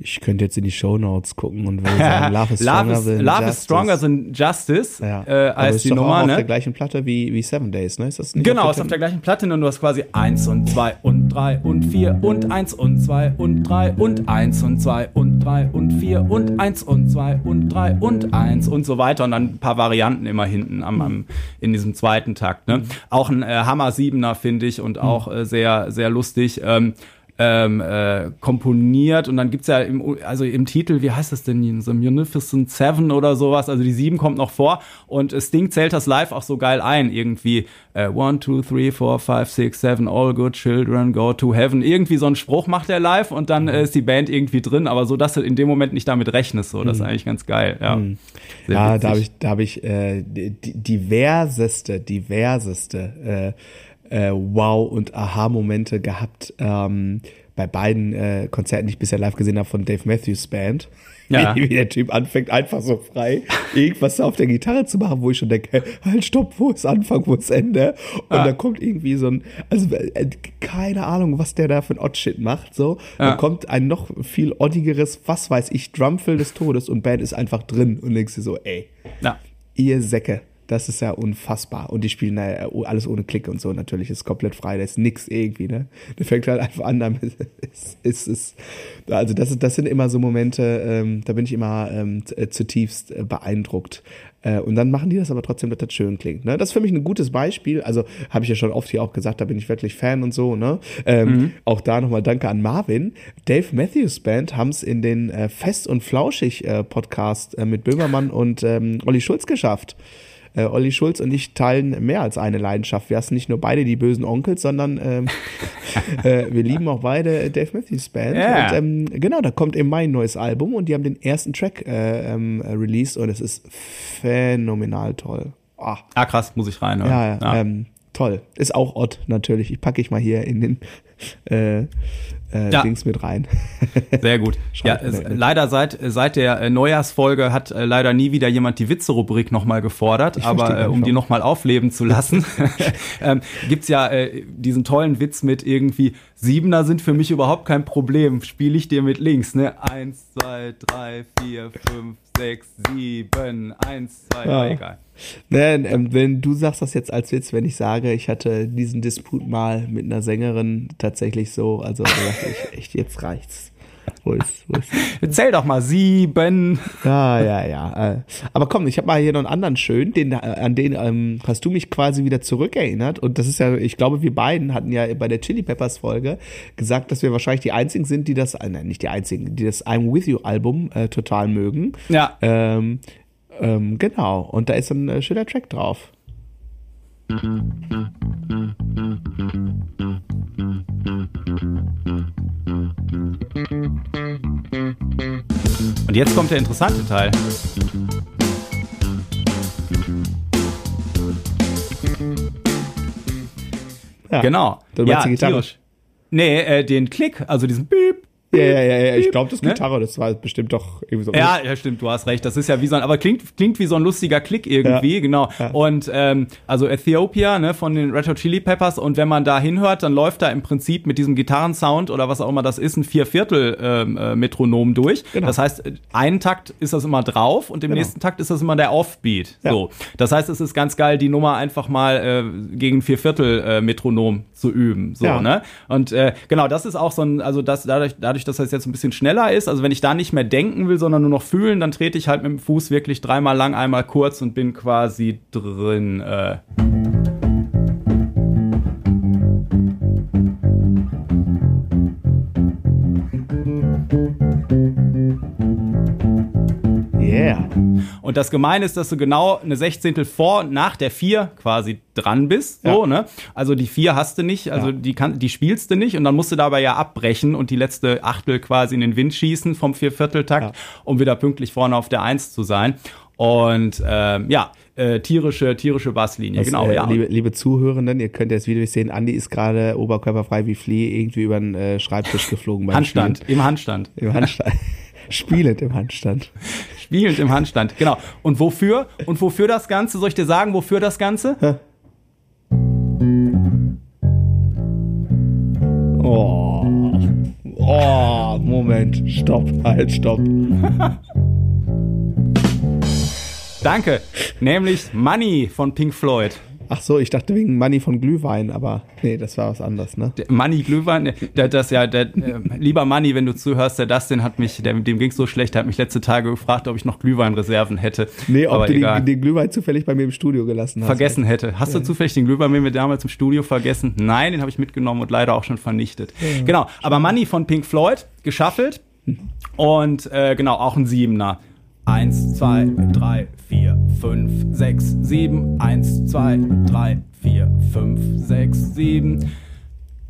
Ich könnte jetzt in die Shownotes gucken und würde sagen, Love is Stronger Love is, than Love is Justice. Stronger than Justice Ja. äh, heißt ist die doch Nummer, auch auf ne? der gleichen Platte wie, wie Seven Days, ne? Ist das nicht Genau, auf ist auf der gleichen Platte und du hast quasi eins und zwei und drei und vier und eins und zwei und drei und eins und zwei und drei und vier und eins und zwei und drei und eins und so weiter und dann ein paar Varianten immer hinten am, am in diesem zweiten Takt. Ne? Auch ein äh, Hammer Siebener finde ich und auch äh, sehr sehr lustig. Ähm, ähm, äh, komponiert und dann gibt's ja im, also im Titel, wie heißt das denn, The Munificent Seven oder sowas, also die sieben kommt noch vor und äh, Sting zählt das live auch so geil ein, irgendwie äh, one, two, three, four, five, six, seven, all good children go to heaven, irgendwie so einen Spruch macht er live und dann äh, ist die Band irgendwie drin, aber so, dass du in dem Moment nicht damit rechnest, so, das ist eigentlich ganz geil, ja. Sehr Ja, witzig. da habe ich, da habe ich äh, diverseste, diverseste äh, äh, Wow- und Aha-Momente gehabt ähm, bei beiden äh, Konzerten, die ich bisher live gesehen habe von Dave Matthews Band. Ja. Wie, wie der Typ anfängt, einfach so frei irgendwas auf der Gitarre zu machen, wo ich schon denke, halt, stopp, wo ist Anfang, wo ist Ende? Und Ah. dann kommt irgendwie so ein, also äh, keine Ahnung, was der da für ein Odd-Shit macht, so. Ja. Dann kommt ein noch viel oddigeres, was weiß ich, Drumfill des Todes und Band ist einfach drin und denkst dir so, ey, ja. ihr Säcke. Das ist ja unfassbar. Und die spielen ja alles ohne Klick und so. Natürlich ist komplett frei. Da ist nix irgendwie, ne? Der fängt halt einfach an damit. Es ist, ist, also das, ist, das sind immer so Momente, ähm, da bin ich immer ähm, äh, zutiefst äh, beeindruckt. Äh, und dann machen die das aber trotzdem, dass das schön klingt. Ne? Das ist für mich ein gutes Beispiel. Also habe ich ja schon oft hier auch gesagt, da bin ich wirklich Fan und so. Ne? Ähm, Auch da nochmal Danke an Marvin. Dave Matthews Band haben es in den äh, Fest und Flauschig äh, Podcast äh, mit Böhmermann und ähm, Olli Schulz geschafft. Äh, Olli Schulz und ich teilen mehr als eine Leidenschaft. Wir hassen nicht nur beide die bösen Onkels, sondern ähm, äh, wir lieben auch beide Dave Matthews Band. Ja. Und, ähm, genau, da kommt im Mai ein neues Album und die haben den ersten Track äh, ähm, äh, released und es ist phänomenal toll. Ah, Ah, krass, muss ich rein. ja, ja. Ähm, toll. Ist auch Ott natürlich. Ich packe ich mal hier in den äh, äh, Ja. Dings mit rein. Sehr gut. Ja, mit. leider seit, seit der äh, Neujahrsfolge hat äh, leider nie wieder jemand die Witze-Rubrik nochmal gefordert, verstehe aber äh, um die nochmal aufleben zu lassen, ähm, gibt's ja äh, diesen tollen Witz mit irgendwie, Siebener sind für mich überhaupt kein Problem, spiele ich dir mit links, ne? Eins, zwei, drei, vier, fünf, sechs, sieben, eins, zwei, Ja. egal. Ne, ähm, wenn du sagst das jetzt als Witz, wenn ich sage, ich hatte diesen Disput mal mit einer Sängerin tatsächlich so, also da dachte ich, echt, jetzt reicht's. Wo ist, wo ist, Zähl doch mal, sieben. ja, ja, ja. äh. Aber komm, ich habe mal hier noch einen anderen schön, den, äh, an den ähm, hast du mich quasi wieder zurückerinnert. Und das ist ja, ich glaube, wir beiden hatten ja bei der Chili Peppers Folge gesagt, dass wir wahrscheinlich die einzigen sind, die das, äh, nein, nicht die einzigen, die das I'm With You Album äh, total mögen. Ja. Ähm, ähm, genau. Und da ist ein äh, schöner Track drauf. Und jetzt kommt der interessante Teil. Ja. Genau. Du meinst die Gitarre? tierisch. Nee, äh, den Klick, also diesen Piep, Ja, ja, ja, ja. ich glaube, das Ne? Gitarre, das war bestimmt doch irgendwie so. Ja, ja, stimmt, du hast recht. Das ist ja wie so ein, aber klingt, klingt wie so ein lustiger Klick irgendwie, Ja. genau. Ja. Und ähm, also Ethiopia, ne, von den Red Hot Chili Peppers. Und wenn man da hinhört, dann läuft da im Prinzip mit diesem Gitarrensound oder was auch immer das ist, ein Vierviertel ähm, äh, Metronom durch. Genau. Das heißt, einen Takt ist das immer drauf und im Genau. nächsten Takt ist das immer der Offbeat. Ja. So. Das heißt, es ist ganz geil, die Nummer einfach mal äh, gegen Vierviertel äh, Metronom zu üben. So, ne? Und äh, genau, das ist auch so ein, also das dadurch, dadurch, dass das jetzt ein bisschen schneller ist, also wenn ich da nicht mehr denken will, sondern nur noch fühlen, dann trete ich halt mit dem Fuß wirklich dreimal lang, einmal kurz und bin quasi drin. Äh. Yeah. Und das Gemeine ist, dass du genau eine Sechzehntel vor und nach der vier quasi dran bist. So, Ja. ne? Also die vier hast du nicht, also Ja. die, kann, die spielst du nicht und dann musst du dabei ja abbrechen und die letzte Achtel quasi in den Wind schießen vom Viervierteltakt, Ja. um wieder pünktlich vorne auf der Eins zu sein. Und ähm, ja, äh, tierische, tierische Basslinie, Das, genau, äh, ja. liebe, liebe Zuhörenden, ihr könnt jetzt Video nicht sehen, Andi ist gerade oberkörperfrei wie Flea irgendwie über den äh, Schreibtisch geflogen beim Handstand, im Handstand. Spielen. Im Handstand. Spielend im Handstand. Spielend im Handstand, genau. Und wofür? Und wofür das Ganze? Soll ich dir sagen, wofür das Ganze? Oh. Oh, Moment. Stopp. Halt, stopp. Danke. Nämlich Money von Pink Floyd. Ach so, ich dachte wegen Money von Glühwein, aber nee, das war was anderes, ne? Der Manni Glühwein, der, das ja, der, äh, lieber Manni, wenn du zuhörst, der Dustin hat mich, der, dem ging's so schlecht, der hat mich letzte Tage gefragt, ob ich noch Glühweinreserven hätte. Nee, ob Aber du den, den Glühwein zufällig bei mir im Studio gelassen hast. vergessen hätte. Hast du zufällig den Glühwein mit mir damals im Studio vergessen? Nein, den habe ich mitgenommen und leider auch schon vernichtet. Genau, aber Money von Pink Floyd, geschaffelt und äh, genau, auch ein Siebener. Eins, zwei, drei, vier, fünf, sechs, sieben. Eins, zwei, drei, vier, fünf, sechs, sieben.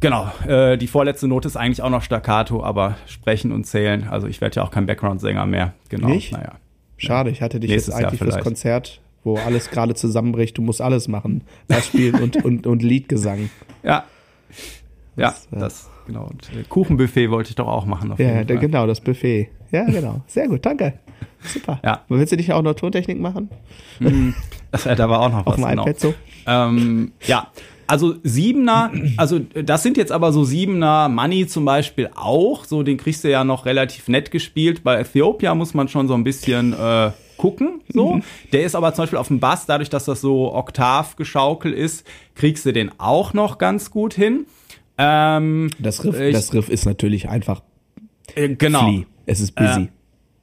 Genau, äh, die vorletzte Note ist eigentlich auch noch Staccato, aber sprechen und zählen. Also ich werde ja auch kein Background-Sänger mehr. Genau, Nicht? naja. Schade, ich hatte dich Nächstes jetzt Jahr eigentlich fürs. Konzert, wo alles gerade zusammenbricht, du musst alles machen. Bass spielen und, und, und Liedgesang. Ja. Ja, Das, äh, das, genau. Und äh, Kuchenbuffet wollte ich doch auch machen. Auf Ja, jeden da, genau, das Buffet. Ja, genau. Sehr gut, danke. Super. Ja. Willst du nicht auch noch Tontechnik machen? Äh, da war auch noch Auf was. dem Genau. iPad so? Ähm, ja, also Siebener, also das sind jetzt aber so Siebener Money zum Beispiel auch. So, den kriegst du ja noch relativ nett gespielt. Bei Ethiopia muss man schon so ein bisschen äh, gucken. So, Mhm. der ist aber zum Beispiel auf dem Bass, dadurch, dass das so Oktavgeschaukelt ist, kriegst du den auch noch ganz gut hin. Ähm, Das Riff, Ich- das Riff ist natürlich einfach äh, genau. Flea. Es ist busy.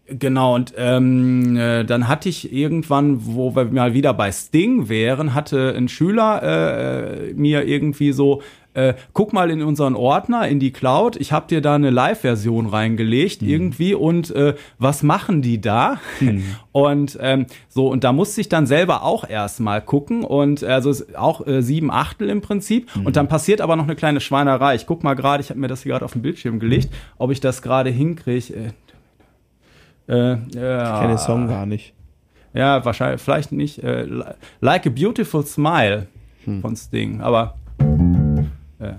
Genau, und ähm, äh, dann hatte ich irgendwann, wo wir mal wieder bei Sting wären, hatte ein Schüler äh, mir irgendwie so, äh, guck mal in unseren Ordner, in die Cloud, ich habe dir da eine Live-Version reingelegt irgendwie und äh, was machen die da? Und ähm, so, und da musste ich dann selber auch erstmal gucken und also auch äh, sieben Achtel im Prinzip und dann passiert aber noch eine kleine Schweinerei. Ich guck mal gerade, ich habe mir das hier gerade auf dem Bildschirm gelegt, ob ich das gerade hinkriege. Äh, äh, ja. Ich kenne den Song gar nicht. Ja, wahrscheinlich, vielleicht nicht. Äh, li- like a Beautiful Smile von Sting, aber. Äh.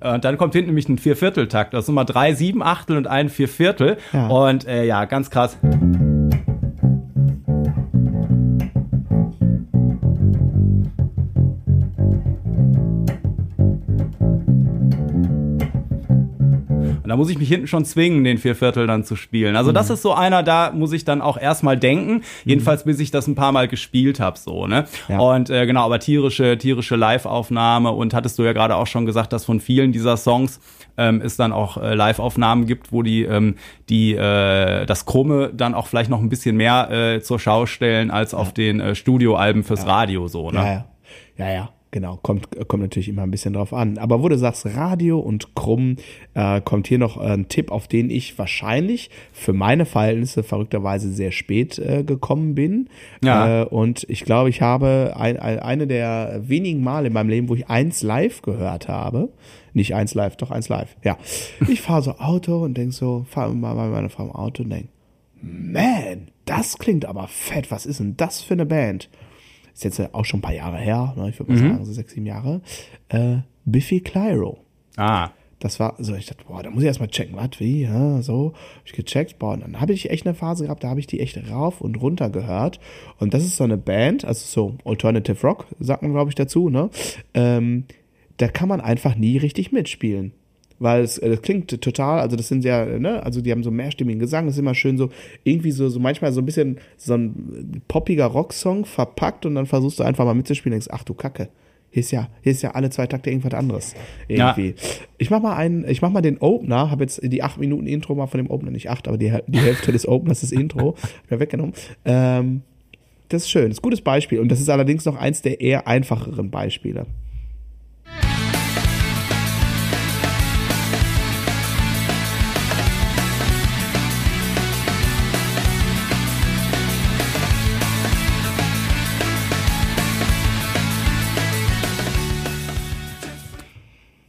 Und dann kommt hinten nämlich ein Viervierteltakt. Das sind mal drei sieben Achtel und ein Vierviertel. Ja. Und äh, ja, ganz krass. Da muss ich mich hinten schon zwingen, den Vierviertel dann zu spielen. Also das ist so einer, da muss ich dann auch erstmal denken. Jedenfalls, bis ich das ein paar Mal gespielt habe, so, ne? Ja. Und äh, genau, aber tierische, tierische Live-Aufnahme und hattest du ja gerade auch schon gesagt, dass von vielen dieser Songs ähm, es dann auch äh, Live-Aufnahmen gibt, wo die, ähm, die äh, das Krumme dann auch vielleicht noch ein bisschen mehr äh, zur Schau stellen als auf den äh, Studioalben fürs Radio so, ne? Ja, ja. Ja, ja. Genau, kommt, kommt natürlich immer ein bisschen drauf an. Aber wo du sagst Radio und Krumm, äh, kommt hier noch ein Tipp, auf den ich wahrscheinlich für meine Verhältnisse verrückterweise sehr spät äh, gekommen bin. Ja. Äh, und ich glaube, ich habe ein, ein, eine der wenigen Male in meinem Leben, wo ich eins live gehört habe. Nicht eins live, doch eins live. Ja. Ich fahre so Auto und denk so, fahre mal bei meiner Frau im Auto und denk, man, das klingt aber fett, was ist denn das für eine Band? Ist jetzt auch schon ein paar Jahre her, ne? ich würde mal sagen, so sechs, sieben Jahre. Äh, Biffy Clyro. Ah. Das war so, ich dachte, boah, da muss ich erstmal checken, was, wie, ja, so. Hab ich gecheckt, boah, und dann habe ich echt eine Phase gehabt, da habe ich die echt rauf und runter gehört. Und das ist so eine Band, also so Alternative Rock, sagt man, glaube ich, dazu, ne? Ähm, da kann man einfach nie richtig mitspielen. Weil es, äh, das klingt total, also das sind ja, ne, also die haben so mehrstimmigen Gesang, das ist immer schön so, irgendwie so, so manchmal so ein bisschen so ein poppiger Rocksong verpackt und dann versuchst du einfach mal mitzuspielen und denkst, ach du Kacke. Hier ist ja, hier ist ja alle zwei Takte irgendwas anderes. Irgendwie. Ich mach mal einen, ich mach mal den Opener, habe jetzt die acht Minuten Intro mal von dem Opener, nicht acht, aber die, die Hälfte des Openers ist Intro, hab ich mir weggenommen. Ähm, das ist schön, das ist ein gutes Beispiel. Und das ist allerdings noch eins der eher einfacheren Beispiele.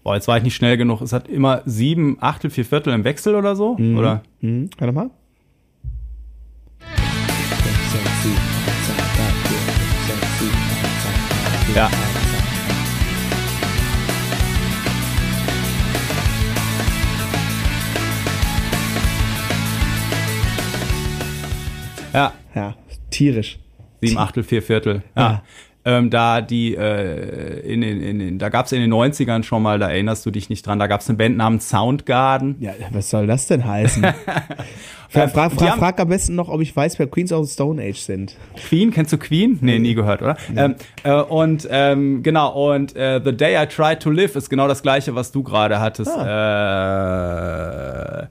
Boah, jetzt war ich nicht schnell genug. Es hat immer sieben Achtel, vier Viertel im Wechsel oder so, oder? Hm, hör doch mal. Ja. Ja, Ja, tierisch. sieben Achtel, vier Viertel. Ja. Ähm, da die äh, in den, in den, da gab es in den 90ern schon mal, da erinnerst du dich nicht dran, da gab es eine Band namens Soundgarden. Ja, was soll das denn heißen? Fra fra Die fra haben- frag am besten noch, ob ich weiß, wer Queens of the Stone Age sind. Queen, kennst du Queen? Nee, nie gehört, oder? Ähm, äh, und ähm, genau, und äh, The Day I Tried to Live ist genau das gleiche, was du gerade hattest. Äh,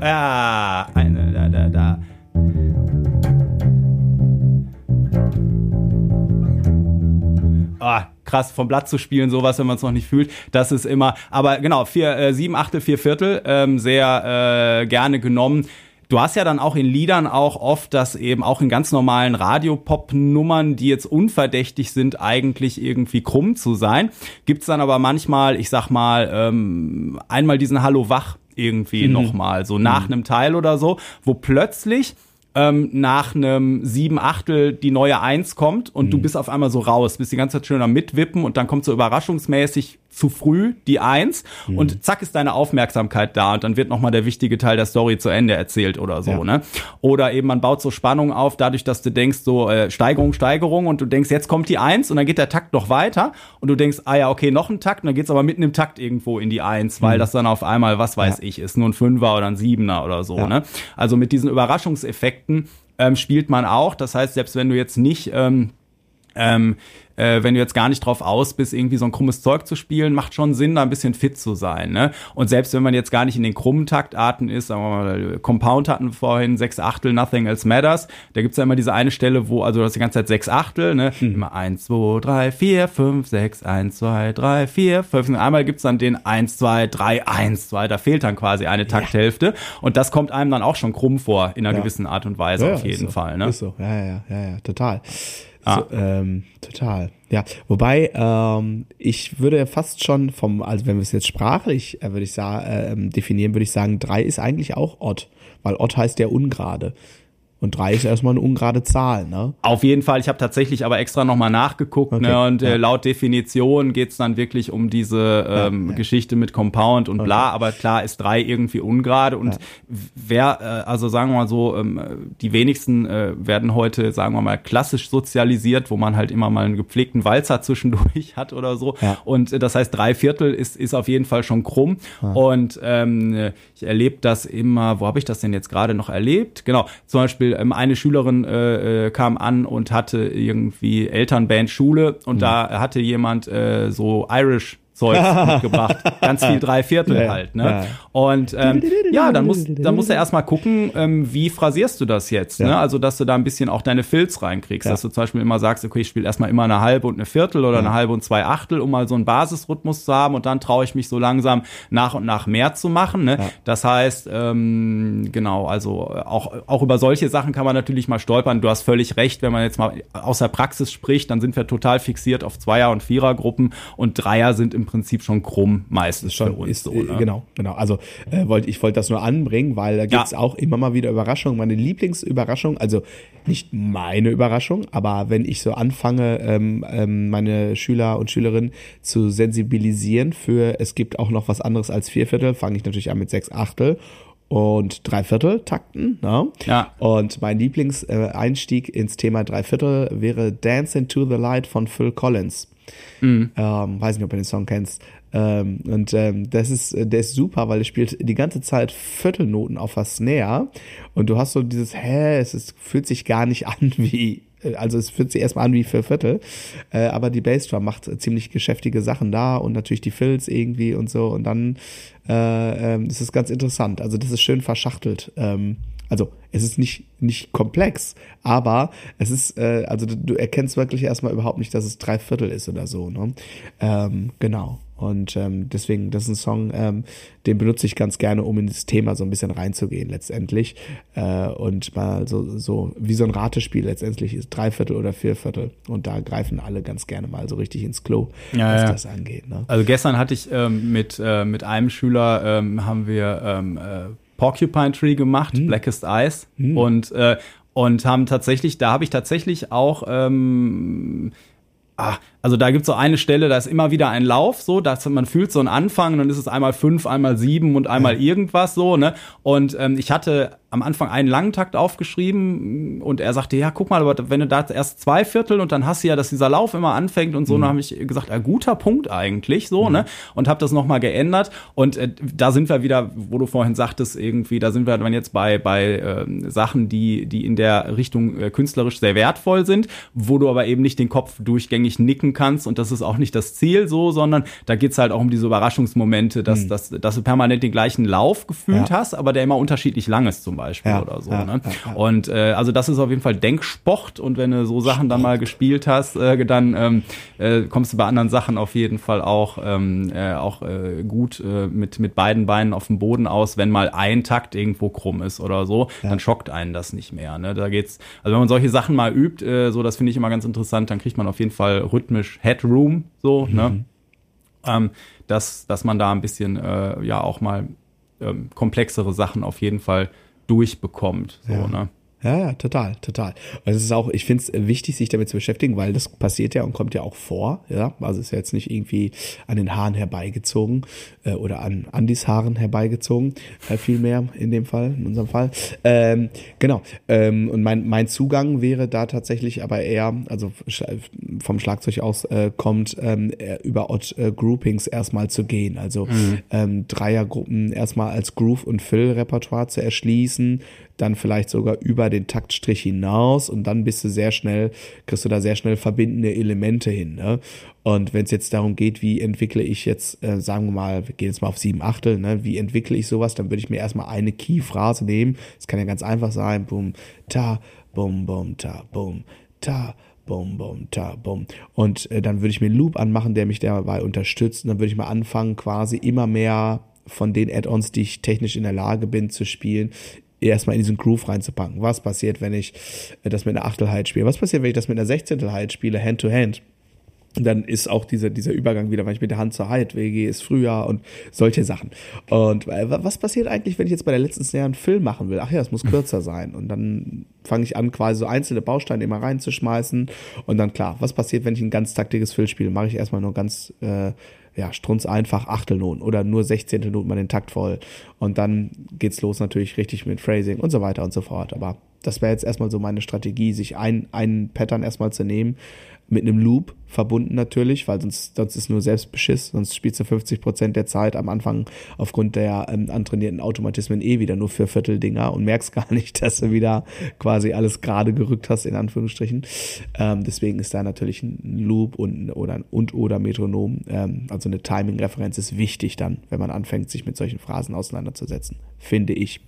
ja, eine, da, da, da. Ah, krass, vom Blatt zu spielen, sowas, wenn man es noch nicht fühlt, das ist immer, aber genau, vier, äh, sieben Achtel, vier Viertel, ähm, sehr äh, gerne genommen. Du hast ja dann auch in Liedern auch oft, dass eben auch in ganz normalen Radiopop-Nummern, die jetzt unverdächtig sind, eigentlich irgendwie krumm zu sein, gibt's dann aber manchmal, ich sag mal, ähm, einmal diesen Hallo Wach irgendwie nochmal, so nach einem Teil oder so, wo plötzlich ähm, nach einem sieben Achtel die neue Eins kommt und du bist auf einmal so raus, bist die ganze Zeit schön am Mitwippen und dann kommt so überraschungsmäßig zu früh die Eins und zack ist deine Aufmerksamkeit da und dann wird nochmal der wichtige Teil der Story zu Ende erzählt oder so, Ja. ne? Oder eben man baut so Spannung auf, dadurch, dass du denkst so äh, Steigerung, Steigerung und du denkst, jetzt kommt die Eins und dann geht der Takt noch weiter und du denkst, ah ja, okay, noch ein Takt und dann geht's aber mitten im Takt irgendwo in die Eins, weil das dann auf einmal, was weiß ich, ist nur ein Fünfer oder ein Siebener oder so, Ja. ne? Also mit diesen Überraschungseffekten ähm, spielt man auch. Das heißt, selbst wenn du jetzt nicht ähm, ähm, äh, wenn du jetzt gar nicht drauf aus bist, irgendwie so ein krummes Zeug zu spielen, macht schon Sinn, da ein bisschen fit zu sein. Ne? Und selbst wenn man jetzt gar nicht in den krummen Taktarten ist, sagen wir mal, Compound hatten wir vorhin, sechs Achtel, Nothing Else Matters, da gibt's ja immer diese eine Stelle, wo, also du hast die ganze Zeit sechs Achtel, ne? immer eins, zwei, drei, vier, fünf, sechs, eins, zwei, drei, vier, fünf. Und einmal gibt's dann den eins, zwei, drei, eins, zwei, da fehlt dann quasi eine Takthälfte. Und das kommt einem dann auch schon krumm vor, in einer Ja. gewissen Art und Weise, auf ist jeden so. Fall. Ne? Ist so, ja, ja, ja, ja, total. Ah. So, ähm, total. Ja, wobei ähm, ich würde fast schon vom, also wenn wir es jetzt sprachlich äh, würde ich sagen, ähm, definieren, würde ich sagen, drei ist eigentlich auch odd, weil odd heißt ja ungerade. Und drei ist erstmal eine ungerade Zahl, ne? Auf jeden Fall, ich habe tatsächlich aber extra nochmal nachgeguckt Okay, ne, und äh, ja. laut Definition geht's dann wirklich um diese ähm, ja. Geschichte mit Compound und bla, aber klar ist drei irgendwie ungerade. Und wer, äh, also sagen wir mal so, ähm, die wenigsten äh, werden heute, sagen wir mal, klassisch sozialisiert, wo man halt immer mal einen gepflegten Walzer zwischendurch hat oder so. Ja. und äh, das heißt drei Viertel ist, ist auf jeden Fall schon krumm. Und ähm, ich erlebe das immer, wo habe ich das denn jetzt gerade noch erlebt? Genau, zum Beispiel ähm, eine Schülerin äh, äh, kam an und hatte irgendwie Elternband Schule und da hatte jemand äh, so Irish Zeug mitgebracht. Ganz viel Dreiviertel Ja, halt, ne? ja. Und ähm, ja, dann muss, dann musst du erstmal gucken, ähm, wie phrasierst du das jetzt, ne? Ja. Also, dass du da ein bisschen auch deine Filz reinkriegst, dass du zum Beispiel immer sagst, okay, ich spiele erstmal immer eine halbe und eine Viertel oder eine halbe und zwei Achtel, um mal so einen Basisrhythmus zu haben und dann traue ich mich so langsam nach und nach mehr zu machen, ne? Ja. Das heißt, ähm, genau, also auch, auch über solche Sachen kann man natürlich mal stolpern. Du hast völlig recht, wenn man jetzt mal aus der Praxis spricht, dann sind wir total fixiert auf Zweier- und Vierergruppen und Dreier sind im im Prinzip schon krumm meistens schon für uns ist, so. äh, Ne? genau, genau. Also äh, wollte ich wollte das nur anbringen, weil da gibt's Ja. auch immer mal wieder Überraschungen. Meine Lieblingsüberraschung, also nicht meine Überraschung, aber wenn ich so anfange, ähm, ähm, meine Schüler und Schülerinnen zu sensibilisieren für, es gibt auch noch was anderes als Vierviertel, fange ich natürlich an mit sechs Achtel und Dreiviertel Takten. Ne? Ja. Und mein Lieblingseinstieg äh, ins Thema Dreiviertel wäre Dance into the Light von Phil Collins. Ähm, weiß nicht, ob du den Song kennst. Ähm, und ähm, das ist, äh, der ist super, weil er spielt die ganze Zeit Viertelnoten auf der Snare und du hast so dieses, hä, es ist, fühlt sich gar nicht an wie, äh, also es fühlt sich erstmal an wie für Viertel, äh, aber die Bassdrum macht äh, ziemlich geschäftige Sachen da und natürlich die Fills irgendwie und so und dann äh, das ist ganz interessant. Also das ist schön verschachtelt. Ähm, also es ist nicht nicht komplex, aber es ist äh, also du, du erkennst wirklich erstmal überhaupt nicht, dass es drei Viertel ist oder so. Ne? Ähm, genau. Und ähm, deswegen, das ist ein Song, ähm, den benutze ich ganz gerne, um in das Thema so ein bisschen reinzugehen letztendlich. Äh, und mal so, so wie so ein Ratespiel letztendlich ist Dreiviertel oder Vierviertel. Und da greifen alle ganz gerne mal so richtig ins Klo, Ja, was ja. das angeht. Ne? Also gestern hatte ich ähm, mit, äh, mit einem Schüler, ähm, haben wir ähm, äh, Porcupine Tree gemacht, Blackest Eyes. Und, äh, und haben tatsächlich, da habe ich tatsächlich auch ähm, Ah, also da gibt's so eine Stelle, da ist immer wieder ein Lauf, so, dass man fühlt so einen Anfang, und dann ist es einmal fünf, einmal sieben und einmal irgendwas so, ne? Und ähm, ich hatte am Anfang einen langen Takt aufgeschrieben und er sagte, ja, guck mal, aber wenn du da erst zwei Viertel und dann hast du ja, dass dieser Lauf immer anfängt und so, dann habe ich gesagt, ja, guter Punkt eigentlich, so, ne? Und habe das nochmal geändert und äh, da sind wir wieder, wo du vorhin sagtest, irgendwie, da sind wir dann jetzt bei, bei ähm, Sachen, die, die in der Richtung äh, künstlerisch sehr wertvoll sind, wo du aber eben nicht den Kopf durchgängig nicken kannst und das ist auch nicht das Ziel so, sondern da geht's halt auch um diese Überraschungsmomente, dass, dass, dass du permanent den gleichen Lauf gefühlt Ja. hast, aber der immer unterschiedlich lang ist zum Beispiel Ja, oder so. ja, ne? Und äh, also das ist auf jeden Fall Denksport und wenn du so Sachen dann mal gespielt hast, äh, dann ähm, äh, kommst du bei anderen Sachen auf jeden Fall auch, ähm, äh, auch äh, gut äh, mit, mit beiden Beinen auf dem Boden aus, wenn mal ein Takt irgendwo krumm ist oder so, dann schockt einen das nicht mehr. Ne? Da geht's, also wenn man solche Sachen mal übt, äh, so das finde ich immer ganz interessant, dann kriegt man auf jeden Fall rhythmisch Headroom, so, ne? ähm, dass, dass man da ein bisschen äh, ja auch mal ähm, komplexere Sachen auf jeden Fall durchbekommt. So, Ja. ne? Ja, ja, total, total. Und es ist auch, ich finde es wichtig, sich damit zu beschäftigen, weil das passiert ja und kommt ja auch vor, ja. Also ist ja jetzt nicht irgendwie an den Haaren herbeigezogen äh, oder an Andys Haaren herbeigezogen, äh, vielmehr in dem Fall, in unserem Fall. Ähm, genau. Ähm, und mein, mein Zugang wäre da tatsächlich aber eher, also vom Schlagzeug aus äh, kommt, ähm, über Odd äh, Groupings erstmal zu gehen. Also ähm, Dreiergruppen erstmal als Groove- und Fill-Repertoire zu erschließen, dann vielleicht sogar über den Taktstrich hinaus und dann bist du sehr schnell, kriegst du da sehr schnell verbindende Elemente hin. Ne? Und wenn es jetzt darum geht, wie entwickle ich jetzt, äh, sagen wir mal, wir gehen jetzt mal auf sieben Achtel, ne? wie entwickle ich sowas, dann würde ich mir erstmal eine Key-Phrase nehmen. Das kann ja ganz einfach sein, bum, ta, bum, bum, ta, bum, ta, bum, bum, ta, bum. Und äh, dann würde ich mir einen Loop anmachen, der mich dabei unterstützt. Und dann würde ich mal anfangen, quasi immer mehr von den Add-ons, die ich technisch in der Lage bin zu spielen, erstmal in diesen Groove reinzupacken. Was passiert, wenn ich äh, das mit einer Achtelheit spiele? Was passiert, wenn ich das mit einer Sechzehntelheit spiele, Hand-to-Hand? Und dann ist auch dieser, dieser Übergang wieder, weil ich mit der Hand zur Heid wege, ist Frühjahr und solche Sachen. Und äh, wa- was passiert eigentlich, wenn ich jetzt bei der letzten Snare einen Film machen will? Ach ja, es muss kürzer sein. Und dann fange ich an, quasi so einzelne Bausteine immer reinzuschmeißen. Und dann klar, was passiert, wenn ich ein ganz taktiges Fill spiele? Mache ich erstmal nur ganz äh, ja, strunz einfach Achtelnoten oder nur Sechzehntelnoten mal den Takt voll. Und dann geht's los natürlich richtig mit Phrasing und so weiter und so fort. Aber das wäre jetzt erstmal so meine Strategie, sich ein, ein Pattern erstmal zu nehmen, mit einem Loop verbunden natürlich, weil sonst, sonst ist nur Selbstbeschiss, sonst spielst du 50 Prozent der Zeit am Anfang aufgrund der ähm, antrainierten Automatismen eh wieder nur für Vierteldinger und merkst gar nicht, dass du wieder quasi alles gerade gerückt hast, in Anführungsstrichen. Ähm, deswegen ist da natürlich ein Loop und oder und oder Metronom, ähm, also eine Timing-Referenz ist wichtig dann, wenn man anfängt, sich mit solchen Phrasen auseinanderzusetzen, finde ich.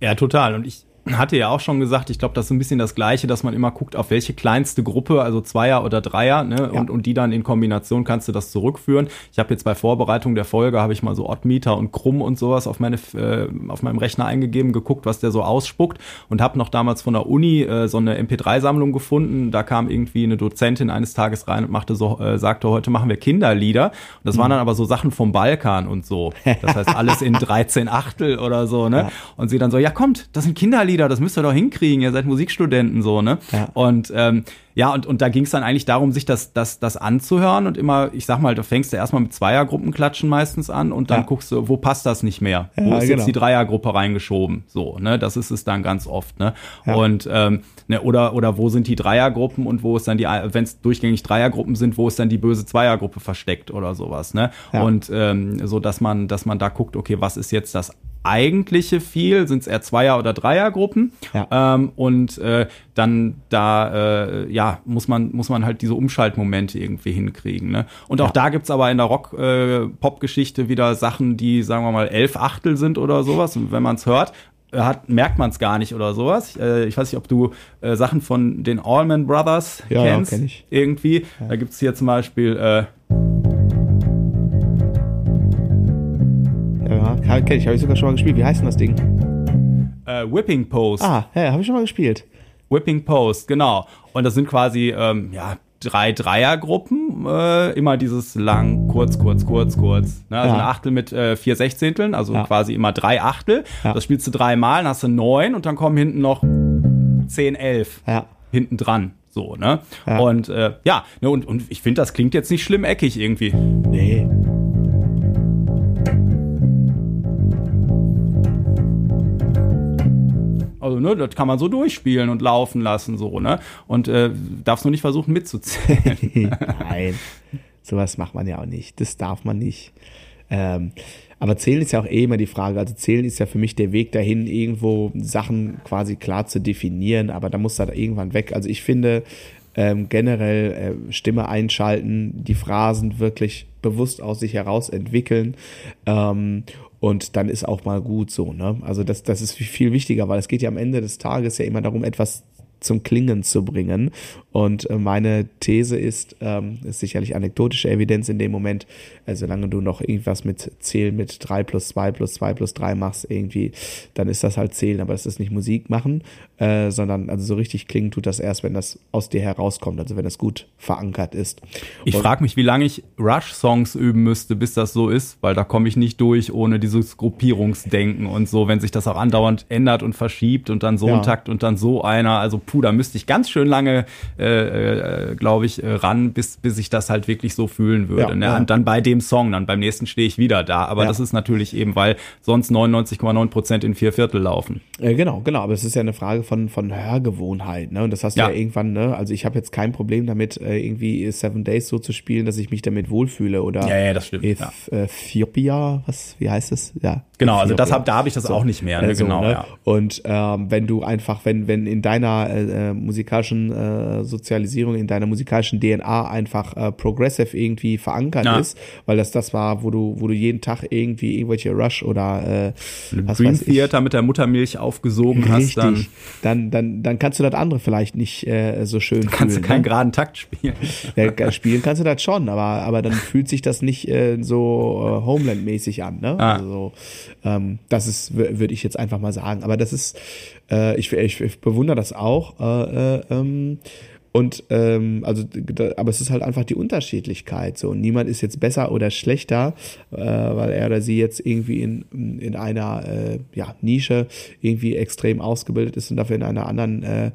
Ja, total. Und ich hatte ja auch schon gesagt, ich glaube, das ist ein bisschen das Gleiche, dass man immer guckt, auf welche kleinste Gruppe, also Zweier oder Dreier, ne, Ja. und, und die dann in Kombination kannst du das zurückführen. Ich habe jetzt bei Vorbereitung der Folge, habe ich mal so Oddmeter und Krumm und sowas auf, meine, äh, auf meinem Rechner eingegeben, geguckt, was der so ausspuckt und habe noch damals von der Uni äh, so eine MP3-Sammlung gefunden. Da kam irgendwie eine Dozentin eines Tages rein und machte so, äh, sagte, heute machen wir Kinderlieder. Und das waren dann aber so Sachen vom Balkan und so. Das heißt, alles in 13 Achtel oder so, ne? Und sie dann so, ja kommt, das sind Kinderlieder, das müsst ihr doch hinkriegen, ihr seid Musikstudenten so, ne? Ja. Und ähm, ja, und, und da ging es dann eigentlich darum, sich das, das, das anzuhören und immer, ich sag mal, da fängst du erstmal mit Zweiergruppen klatschen meistens an und dann Ja. guckst du, wo passt das nicht mehr? Wo Ja, ist genau. jetzt die Dreiergruppe reingeschoben? So, ne? Das ist es dann ganz oft, ne? Ja. Und ähm, ne, oder, oder wo sind die Dreiergruppen und wo ist dann die, wenn es durchgängig Dreiergruppen sind, wo ist dann die böse Zweiergruppe versteckt oder sowas, ne? Ja. Und ähm, so, dass man, dass man da guckt, okay, was ist jetzt das eigentliche viel? Sind es eher Zweier- oder Dreiergruppen? Ja. Ähm, und äh, dann da äh, ja muss man muss man halt diese Umschaltmomente irgendwie hinkriegen. Ne? Und auch Ja. da gibt's aber in der Rock-Pop-Geschichte wieder Sachen, die sagen wir mal elf Achtel sind oder sowas. Und wenn man es hört, äh, hat, merkt man es gar nicht oder sowas. Äh, ich weiß nicht, ob du äh, Sachen von den Allman Brothers Ja, ja, kennst. kenn ich. Irgendwie. Da gibt's hier zum Beispiel äh, Ja, kenn ich, habe ich sogar schon mal gespielt. Wie heißt denn das Ding? äh, Whipping Post. Ah, ja, habe ich schon mal gespielt. Whipping Post, genau. Und das sind quasi ähm, ja drei Dreiergruppen, äh, immer dieses lang, kurz, kurz, kurz, kurz. Ne? Also Ja. eine Achtel mit äh, vier Sechzehnteln, also Ja. quasi immer drei Achtel. Ja. Das spielst du dreimal, dann hast du neun und dann kommen hinten noch zehn, elf Ja. hinten dran. So, ne? Und äh, ja, ne, und, und ich finde, das klingt jetzt nicht schlimm eckig irgendwie. Nee. Also, ne, das kann man so durchspielen und laufen lassen, so, ne? Und äh, darfst nur nicht versuchen mitzuzählen. Nein, sowas macht man ja auch nicht. Das darf man nicht. Ähm, aber zählen ist ja auch eh immer die Frage. Also zählen ist ja für mich der Weg dahin, irgendwo Sachen quasi klar zu definieren, aber da muss da irgendwann weg. Also ich finde ähm, generell äh, Stimme einschalten, die Phrasen wirklich bewusst aus sich heraus entwickeln. Ähm, und dann ist auch mal gut so, ne? Also das, das ist viel wichtiger, weil es geht ja am Ende des Tages ja immer darum, etwas zum Klingen zu bringen. Und äh, meine These ist, ähm, ist sicherlich anekdotische Evidenz in dem Moment, äh, solange du noch irgendwas mit Zählen mit 3 plus 2 plus 2 plus 3 machst, irgendwie, dann ist das halt Zählen, aber es ist nicht Musik machen, äh, sondern also so richtig klingen tut das erst, wenn das aus dir herauskommt, also wenn das gut verankert ist. Ich frage mich, wie lange ich Rush-Songs üben müsste, bis das so ist, weil da komme ich nicht durch ohne dieses Gruppierungsdenken und so, wenn sich das auch andauernd ändert und verschiebt und dann so Ja. ein Takt und dann so einer. Also puh, da müsste ich ganz schön lange, äh, äh, glaube ich, äh, ran, bis, bis ich das halt wirklich so fühlen würde. Ja, ne? ja. Und dann bei dem Song, dann beim nächsten stehe ich wieder da. Aber Ja. das ist natürlich eben, weil sonst 99,9 Prozent in vier Viertel laufen. Äh, genau, genau, aber es ist ja eine Frage von, von Hörgewohnheit, ne? Und das hast du Ja. irgendwann, ne? Also ich habe jetzt kein Problem damit, äh, irgendwie Seven Days so zu spielen, dass ich mich damit wohlfühle oder Ja, ja, das stimmt, Eth- Ethiopia, was, wie heißt es? Ja. Genau, also das hab, da habe ich das auch nicht mehr. Ne? Äh, so, genau, ne? ja. Und ähm, wenn du einfach, wenn, wenn in deiner äh, äh, musikalischen äh, Sozialisierung, in deiner musikalischen DNA einfach äh, progressive irgendwie verankert Ja. ist, weil das das war, wo du, wo du jeden Tag irgendwie irgendwelche Rush oder äh, was Dream weiß ich, Theater mit der Muttermilch aufgesogen hast, dann Richtig. Dann, dann, dann kannst du das andere vielleicht nicht äh, so schön kannst du fühlen. keinen ne? geraden Takt spielen. ja, spielen kannst du das schon, aber, aber dann fühlt sich das nicht äh, so äh, Homeland-mäßig an. Ne? Ah. Also, ähm, das ist, würde ich jetzt einfach mal sagen. Aber das ist, äh, ich, ich, ich bewundere das auch. Äh, äh, ähm, und ähm, also, da- aber es ist halt einfach die Unterschiedlichkeit. So, niemand ist jetzt besser oder schlechter, äh, weil er oder sie jetzt irgendwie in, in einer äh, ja, Nische irgendwie extrem ausgebildet ist und dafür in einer anderen äh,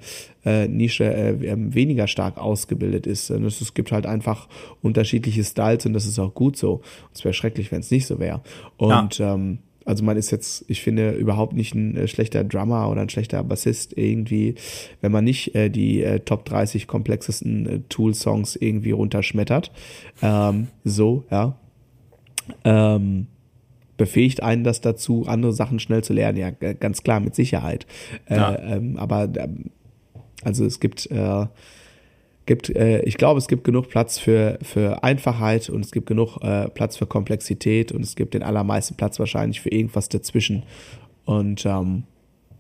äh, Nische äh, ähm, weniger stark ausgebildet ist. Und es, es gibt halt einfach unterschiedliche Styles und das ist auch gut so. Es wäre schrecklich, wenn es nicht so wäre. Und ähm, also man ist jetzt, ich finde, überhaupt nicht ein äh, schlechter Drummer oder ein schlechter Bassist irgendwie, wenn man nicht äh, die äh, Top 30 komplexesten äh, Tool-Songs irgendwie runterschmettert. Ähm, so, ja. Ähm, befähigt einen das dazu, andere Sachen schnell zu lernen. Ja, ganz klar, mit Sicherheit. Ja. Äh, ähm, aber ähm, also es gibt, äh, gibt äh, ich glaube, es gibt genug Platz für, für Einfachheit und es gibt genug äh, Platz für Komplexität und es gibt den allermeisten Platz wahrscheinlich für irgendwas dazwischen. Und ähm,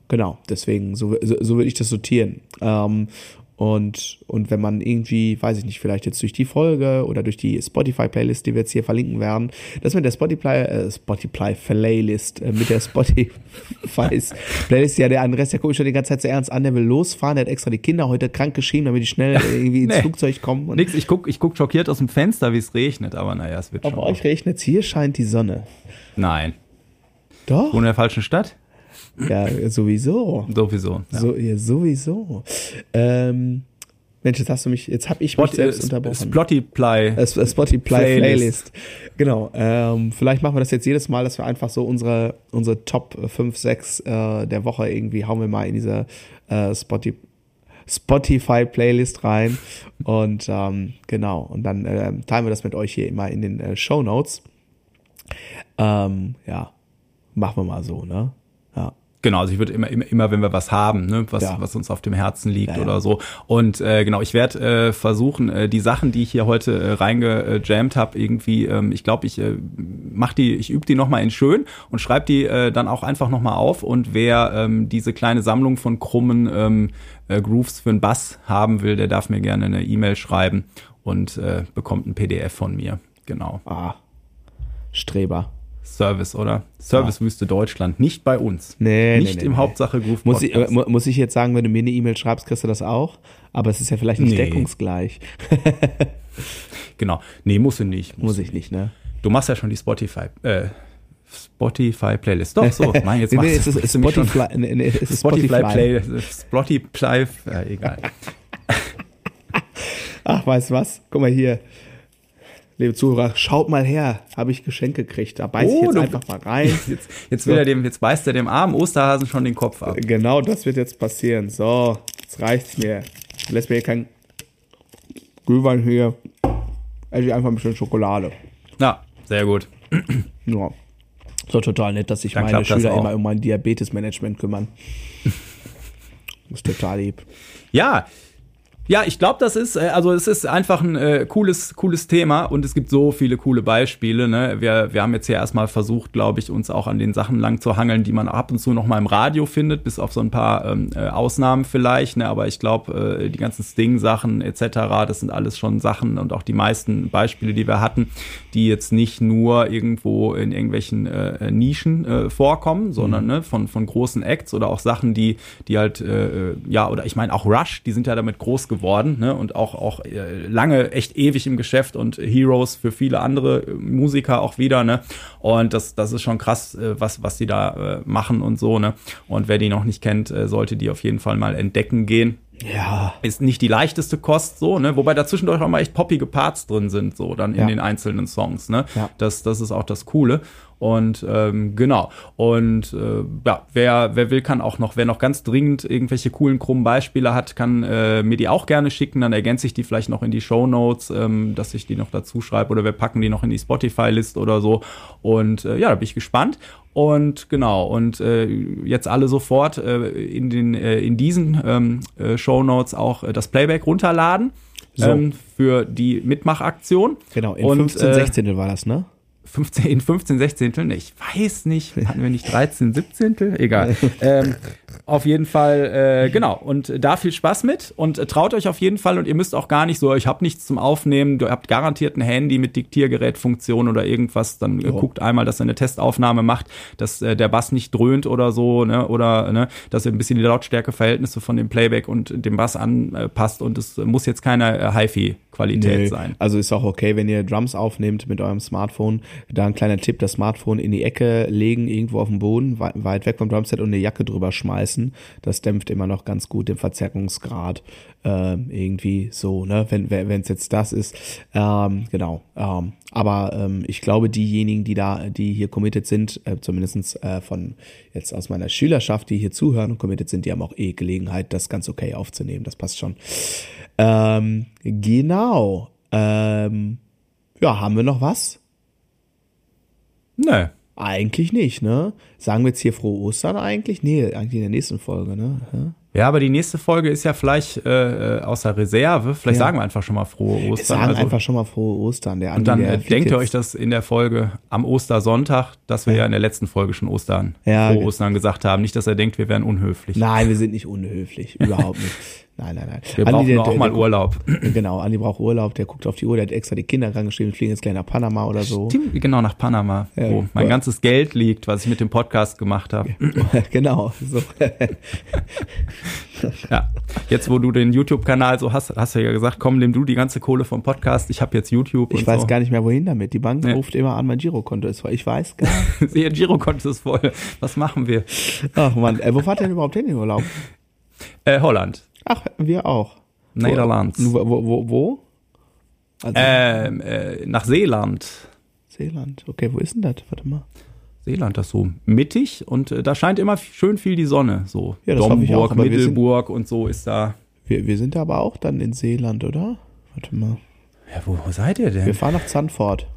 genau, deswegen, so, so, so würde ich das sortieren. Ähm, und, und wenn man irgendwie, weiß ich nicht, vielleicht jetzt durch die Folge oder durch die Spotify-Playlist, die wir jetzt hier verlinken werden, das mit der Spotify, äh, Spotify-Playlist, äh, mit der Spotify-Playlist, ja, der Andres, der guckt schon die ganze Zeit so ernst an, der will losfahren, der hat extra die Kinder heute krank geschrieben, damit die schnell irgendwie ins Nee. Flugzeug kommen. Und Nix, ich guck, ich guck schockiert aus dem Fenster, wie es regnet, aber naja, es wird bei schon. euch regnet hier scheint die Sonne. Nein. Doch? Wohnen in der falschen Stadt? Ja, sowieso. Sowieso. Ja. So, ja, sowieso. Ähm, Mensch, jetzt hast du mich, jetzt habe ich mich Spot, selbst äh, unterbrochen. Spotify. Äh, Sp- Spotify Playlist. Playlist. Genau. Ähm, vielleicht machen wir das jetzt jedes Mal, dass wir einfach so unsere, unsere Top 5, 6 äh, der Woche irgendwie hauen wir mal in diese äh, Spotify. Spotify Playlist rein und ähm, genau und dann ähm, teilen wir das mit euch hier immer in den äh, Show Notes. Ähm, ja, machen wir mal so, ne? Genau, also ich würde immer, immer, immer, wenn wir was haben, ne, was, Ja. was uns auf dem Herzen liegt ja. oder so. Und äh, genau, ich werde äh, versuchen, äh, die Sachen, die ich hier heute äh, reingejammt habe, irgendwie, ähm, ich glaube, ich äh, mach die, ich übe die nochmal in schön und schreibe die äh, dann auch einfach nochmal auf. Und wer ähm, diese kleine Sammlung von krummen ähm, äh, Grooves für einen Bass haben will, der darf mir gerne eine E-Mail schreiben und äh, bekommt ein PDF von mir. Genau. Ah, Streber. Service, oder? Servicewüste Deutschland. Nicht bei uns. Nee, Nicht nee, im nee. Hauptsache Groove Muss ich, äh, muss ich jetzt sagen, wenn du mir eine E-Mail schreibst, kriegst du das auch? Aber es ist ja vielleicht nicht Nee. deckungsgleich. Genau. Nee, musst du nicht. Muss ich nicht, ne? Du machst ja schon die Spotify, äh, Spotify Playlist. Doch, so. Mein, jetzt Nee, nee, machst es du ist Spotify, nee, nee, es ist Spotify, Spotify. Play, Spotify, ja, egal. Ach, weißt du was? Guck mal hier. Liebe Zuhörer, schaut mal her. Habe ich Geschenk gekriegt. Da beiß ich Oh, jetzt du- einfach mal rein. Jetzt, jetzt will er dem, jetzt beißt er dem armen Osterhasen schon den Kopf ab. Genau das wird jetzt passieren. So, jetzt reicht's mir. Lässt mir hier kein Glühwein hier. Esse ich einfach ein bisschen Schokolade. Ja, sehr gut. Ja. So total nett, dass sich Dann meine Schüler immer um mein Diabetesmanagement kümmern. Das ist total lieb. Ja. Ja, ich glaube, das ist, äh, also es ist einfach ein äh, cooles, cooles Thema und es gibt so viele coole Beispiele. Ne? Wir, wir haben jetzt hier erstmal versucht, glaube ich, uns auch an den Sachen lang zu hangeln, die man ab und zu noch mal im Radio findet, bis auf so ein paar ähm, äh, Ausnahmen vielleicht. Ne? Aber ich glaube, äh, die ganzen Sting-Sachen etc., das sind alles schon Sachen und auch die meisten Beispiele, die wir hatten, die jetzt nicht nur irgendwo in irgendwelchen äh, Nischen äh, vorkommen, sondern ne, von, von großen Acts oder auch Sachen, die, die halt, äh, ja, oder ich meine auch Rush, die sind ja damit groß geworden ne, und auch, auch äh, lange echt ewig im Geschäft und Heroes für viele andere äh, Musiker auch wieder, ne? Und das, das ist schon krass, äh, was, was die da äh, machen und so, ne? Und wer die noch nicht kennt, äh, sollte die auf jeden Fall mal entdecken gehen Ja. ist nicht die leichteste Kost so, ne? Wobei dazwischendurch auch mal echt poppige Parts drin sind, so dann in Ja. den einzelnen Songs, ne? Ja. Das, das ist auch das Coole. Und ähm, genau. Und äh, ja, wer, wer will, kann auch noch, wer noch ganz dringend irgendwelche coolen, krummen Beispiele hat, kann äh, mir die auch gerne schicken. Dann ergänze ich die vielleicht noch in die Show Notes, ähm, dass ich die noch dazu schreibe oder wir packen die noch in die Spotify-List oder so. Und äh, ja, da bin ich gespannt. Und genau, und äh, jetzt alle sofort äh, in, den, äh, in diesen ähm, äh, Show Notes auch äh, das Playback runterladen So. ähm, für die Mitmachaktion. Genau, in Und, 15 äh, 16 war das, ne? 15, in 15 Sechzehnteln, ich weiß nicht, hatten wir nicht 13 Siebzehntel? Egal. ähm, auf jeden Fall, äh, genau. Und da viel Spaß mit. Und äh, traut euch auf jeden Fall. Und ihr müsst auch gar nicht so, ich habe nichts zum Aufnehmen, du habt garantiert ein Handy mit Diktiergerätfunktion oder irgendwas, dann äh, guckt einmal, dass ihr eine Testaufnahme macht, dass äh, der Bass nicht dröhnt oder so, ne, oder ne, dass ihr ein bisschen die Lautstärkeverhältnisse von dem Playback und dem Bass anpasst. Und es muss jetzt keine äh, Hi-Fi-Qualität Nee, sein. Also ist auch okay, wenn ihr Drums aufnehmt mit eurem Smartphone. Da ein kleiner Tipp, das Smartphone in die Ecke legen, irgendwo auf dem Boden, wei- weit weg vom Drumset und eine Jacke drüber schmeißen. Das dämpft immer noch ganz gut den Verzerrungsgrad. Ähm, irgendwie so, ne? Wenn wenn es jetzt das ist. Ähm, genau. Ähm, aber ähm, ich glaube, diejenigen, die da, die hier committed sind, äh, zumindestens äh, von jetzt aus meiner Schülerschaft, die hier zuhören und committed sind, die haben auch eh Gelegenheit, das ganz okay aufzunehmen. Das passt schon. Ähm, genau. Ähm, ja, haben wir noch was? Nö. Eigentlich nicht, ne? Sagen wir jetzt hier frohe Ostern eigentlich? Nee, eigentlich in der nächsten Folge, ne? Ja? Ja, aber die nächste Folge ist ja vielleicht äh, äh aus der Reserve. Vielleicht Ja. sagen wir einfach schon mal frohe Ostern. Wir sagen Also- einfach schon mal frohe Ostern. Der und Andi, dann der äh, denkt ihr euch das in der Folge am Ostersonntag, dass wir ja, in der letzten Folge schon Ostern, Ja, frohe ge- Ostern gesagt haben. Nicht, dass er denkt, wir wären unhöflich. Nein, wir sind nicht unhöflich. Überhaupt nicht. Nein, nein, nein. wir Andi, brauchen der- auch der- mal der- Urlaub. Genau, Andi braucht Urlaub, der guckt auf die Uhr, der hat extra die Kinder rangeschrieben, wir fliegen jetzt gleich nach Panama oder so. Stimmt, genau nach Panama, Ja, wo mein ja. ganzes Geld liegt, was ich mit dem Podcast gemacht habe. genau, so. Ja. Jetzt, wo du den YouTube-Kanal so hast, hast du ja gesagt, komm, nimm du die ganze Kohle vom Podcast. Ich habe jetzt YouTube Ich weiß so. gar nicht mehr, wohin damit. Die Bank Nee. ruft immer an, mein Girokonto ist voll. Ich weiß gar nicht. Ihr Girokonto ist voll. Was machen wir? Ach man, äh, wo fahrt ihr denn überhaupt hin in den Urlaub? Äh, Holland. Ach, wir auch. Nederlands. Wo, wo, wo? wo? Also, Ähm, äh, nach Seeland. Seeland. Okay, wo ist denn das? Warte mal. Seeland, das so mittig und äh, da scheint immer schön viel die Sonne. So Ja, auch, Domburg, aber wir sind- und so ist da. Wir, wir sind da aber auch dann in Seeland, oder? Warte mal. Ja, wo, wo seid ihr Wir denn? fahren nach Zandvoort.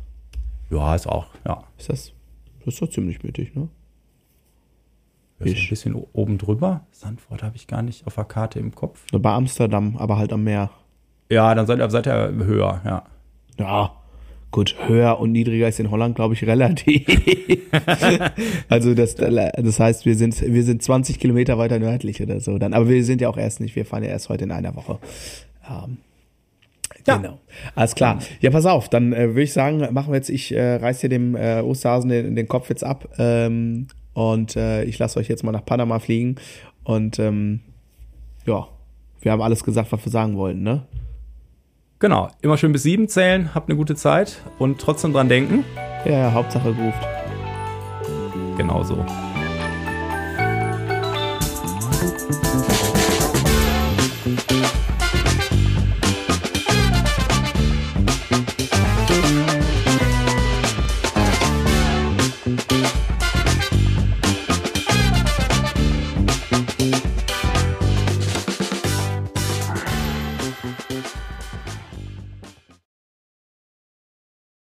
Ja, ist auch, ja. Ist das? Das ist doch ziemlich mittig, ne? Das ist ein bisschen oben drüber. Sandford habe ich gar nicht auf der Karte im Kopf. So bei Amsterdam, aber halt am Meer. Ja, dann seid ihr, seid ihr höher, ja. Ja, gut, höher und niedriger ist in Holland, glaube ich, relativ. also das, das heißt, wir sind, wir sind 20 Kilometer weiter nördlich oder so. Dann, aber wir sind ja auch erst nicht, wir fahren ja erst heute in einer Woche. Ähm, Ja. Genau. Alles klar. Ja, pass auf, dann äh, würde ich sagen, machen wir jetzt, ich äh, reiß dir dem äh, Osterhasen den, den Kopf jetzt ab ähm, und äh, ich lasse euch jetzt mal nach Panama fliegen und ähm, ja, wir haben alles gesagt, was wir sagen wollten, ne? Genau, immer schön bis sieben zählen, habt eine gute Zeit und trotzdem dran denken. Ja, ja, Hauptsache ruft. Genau so.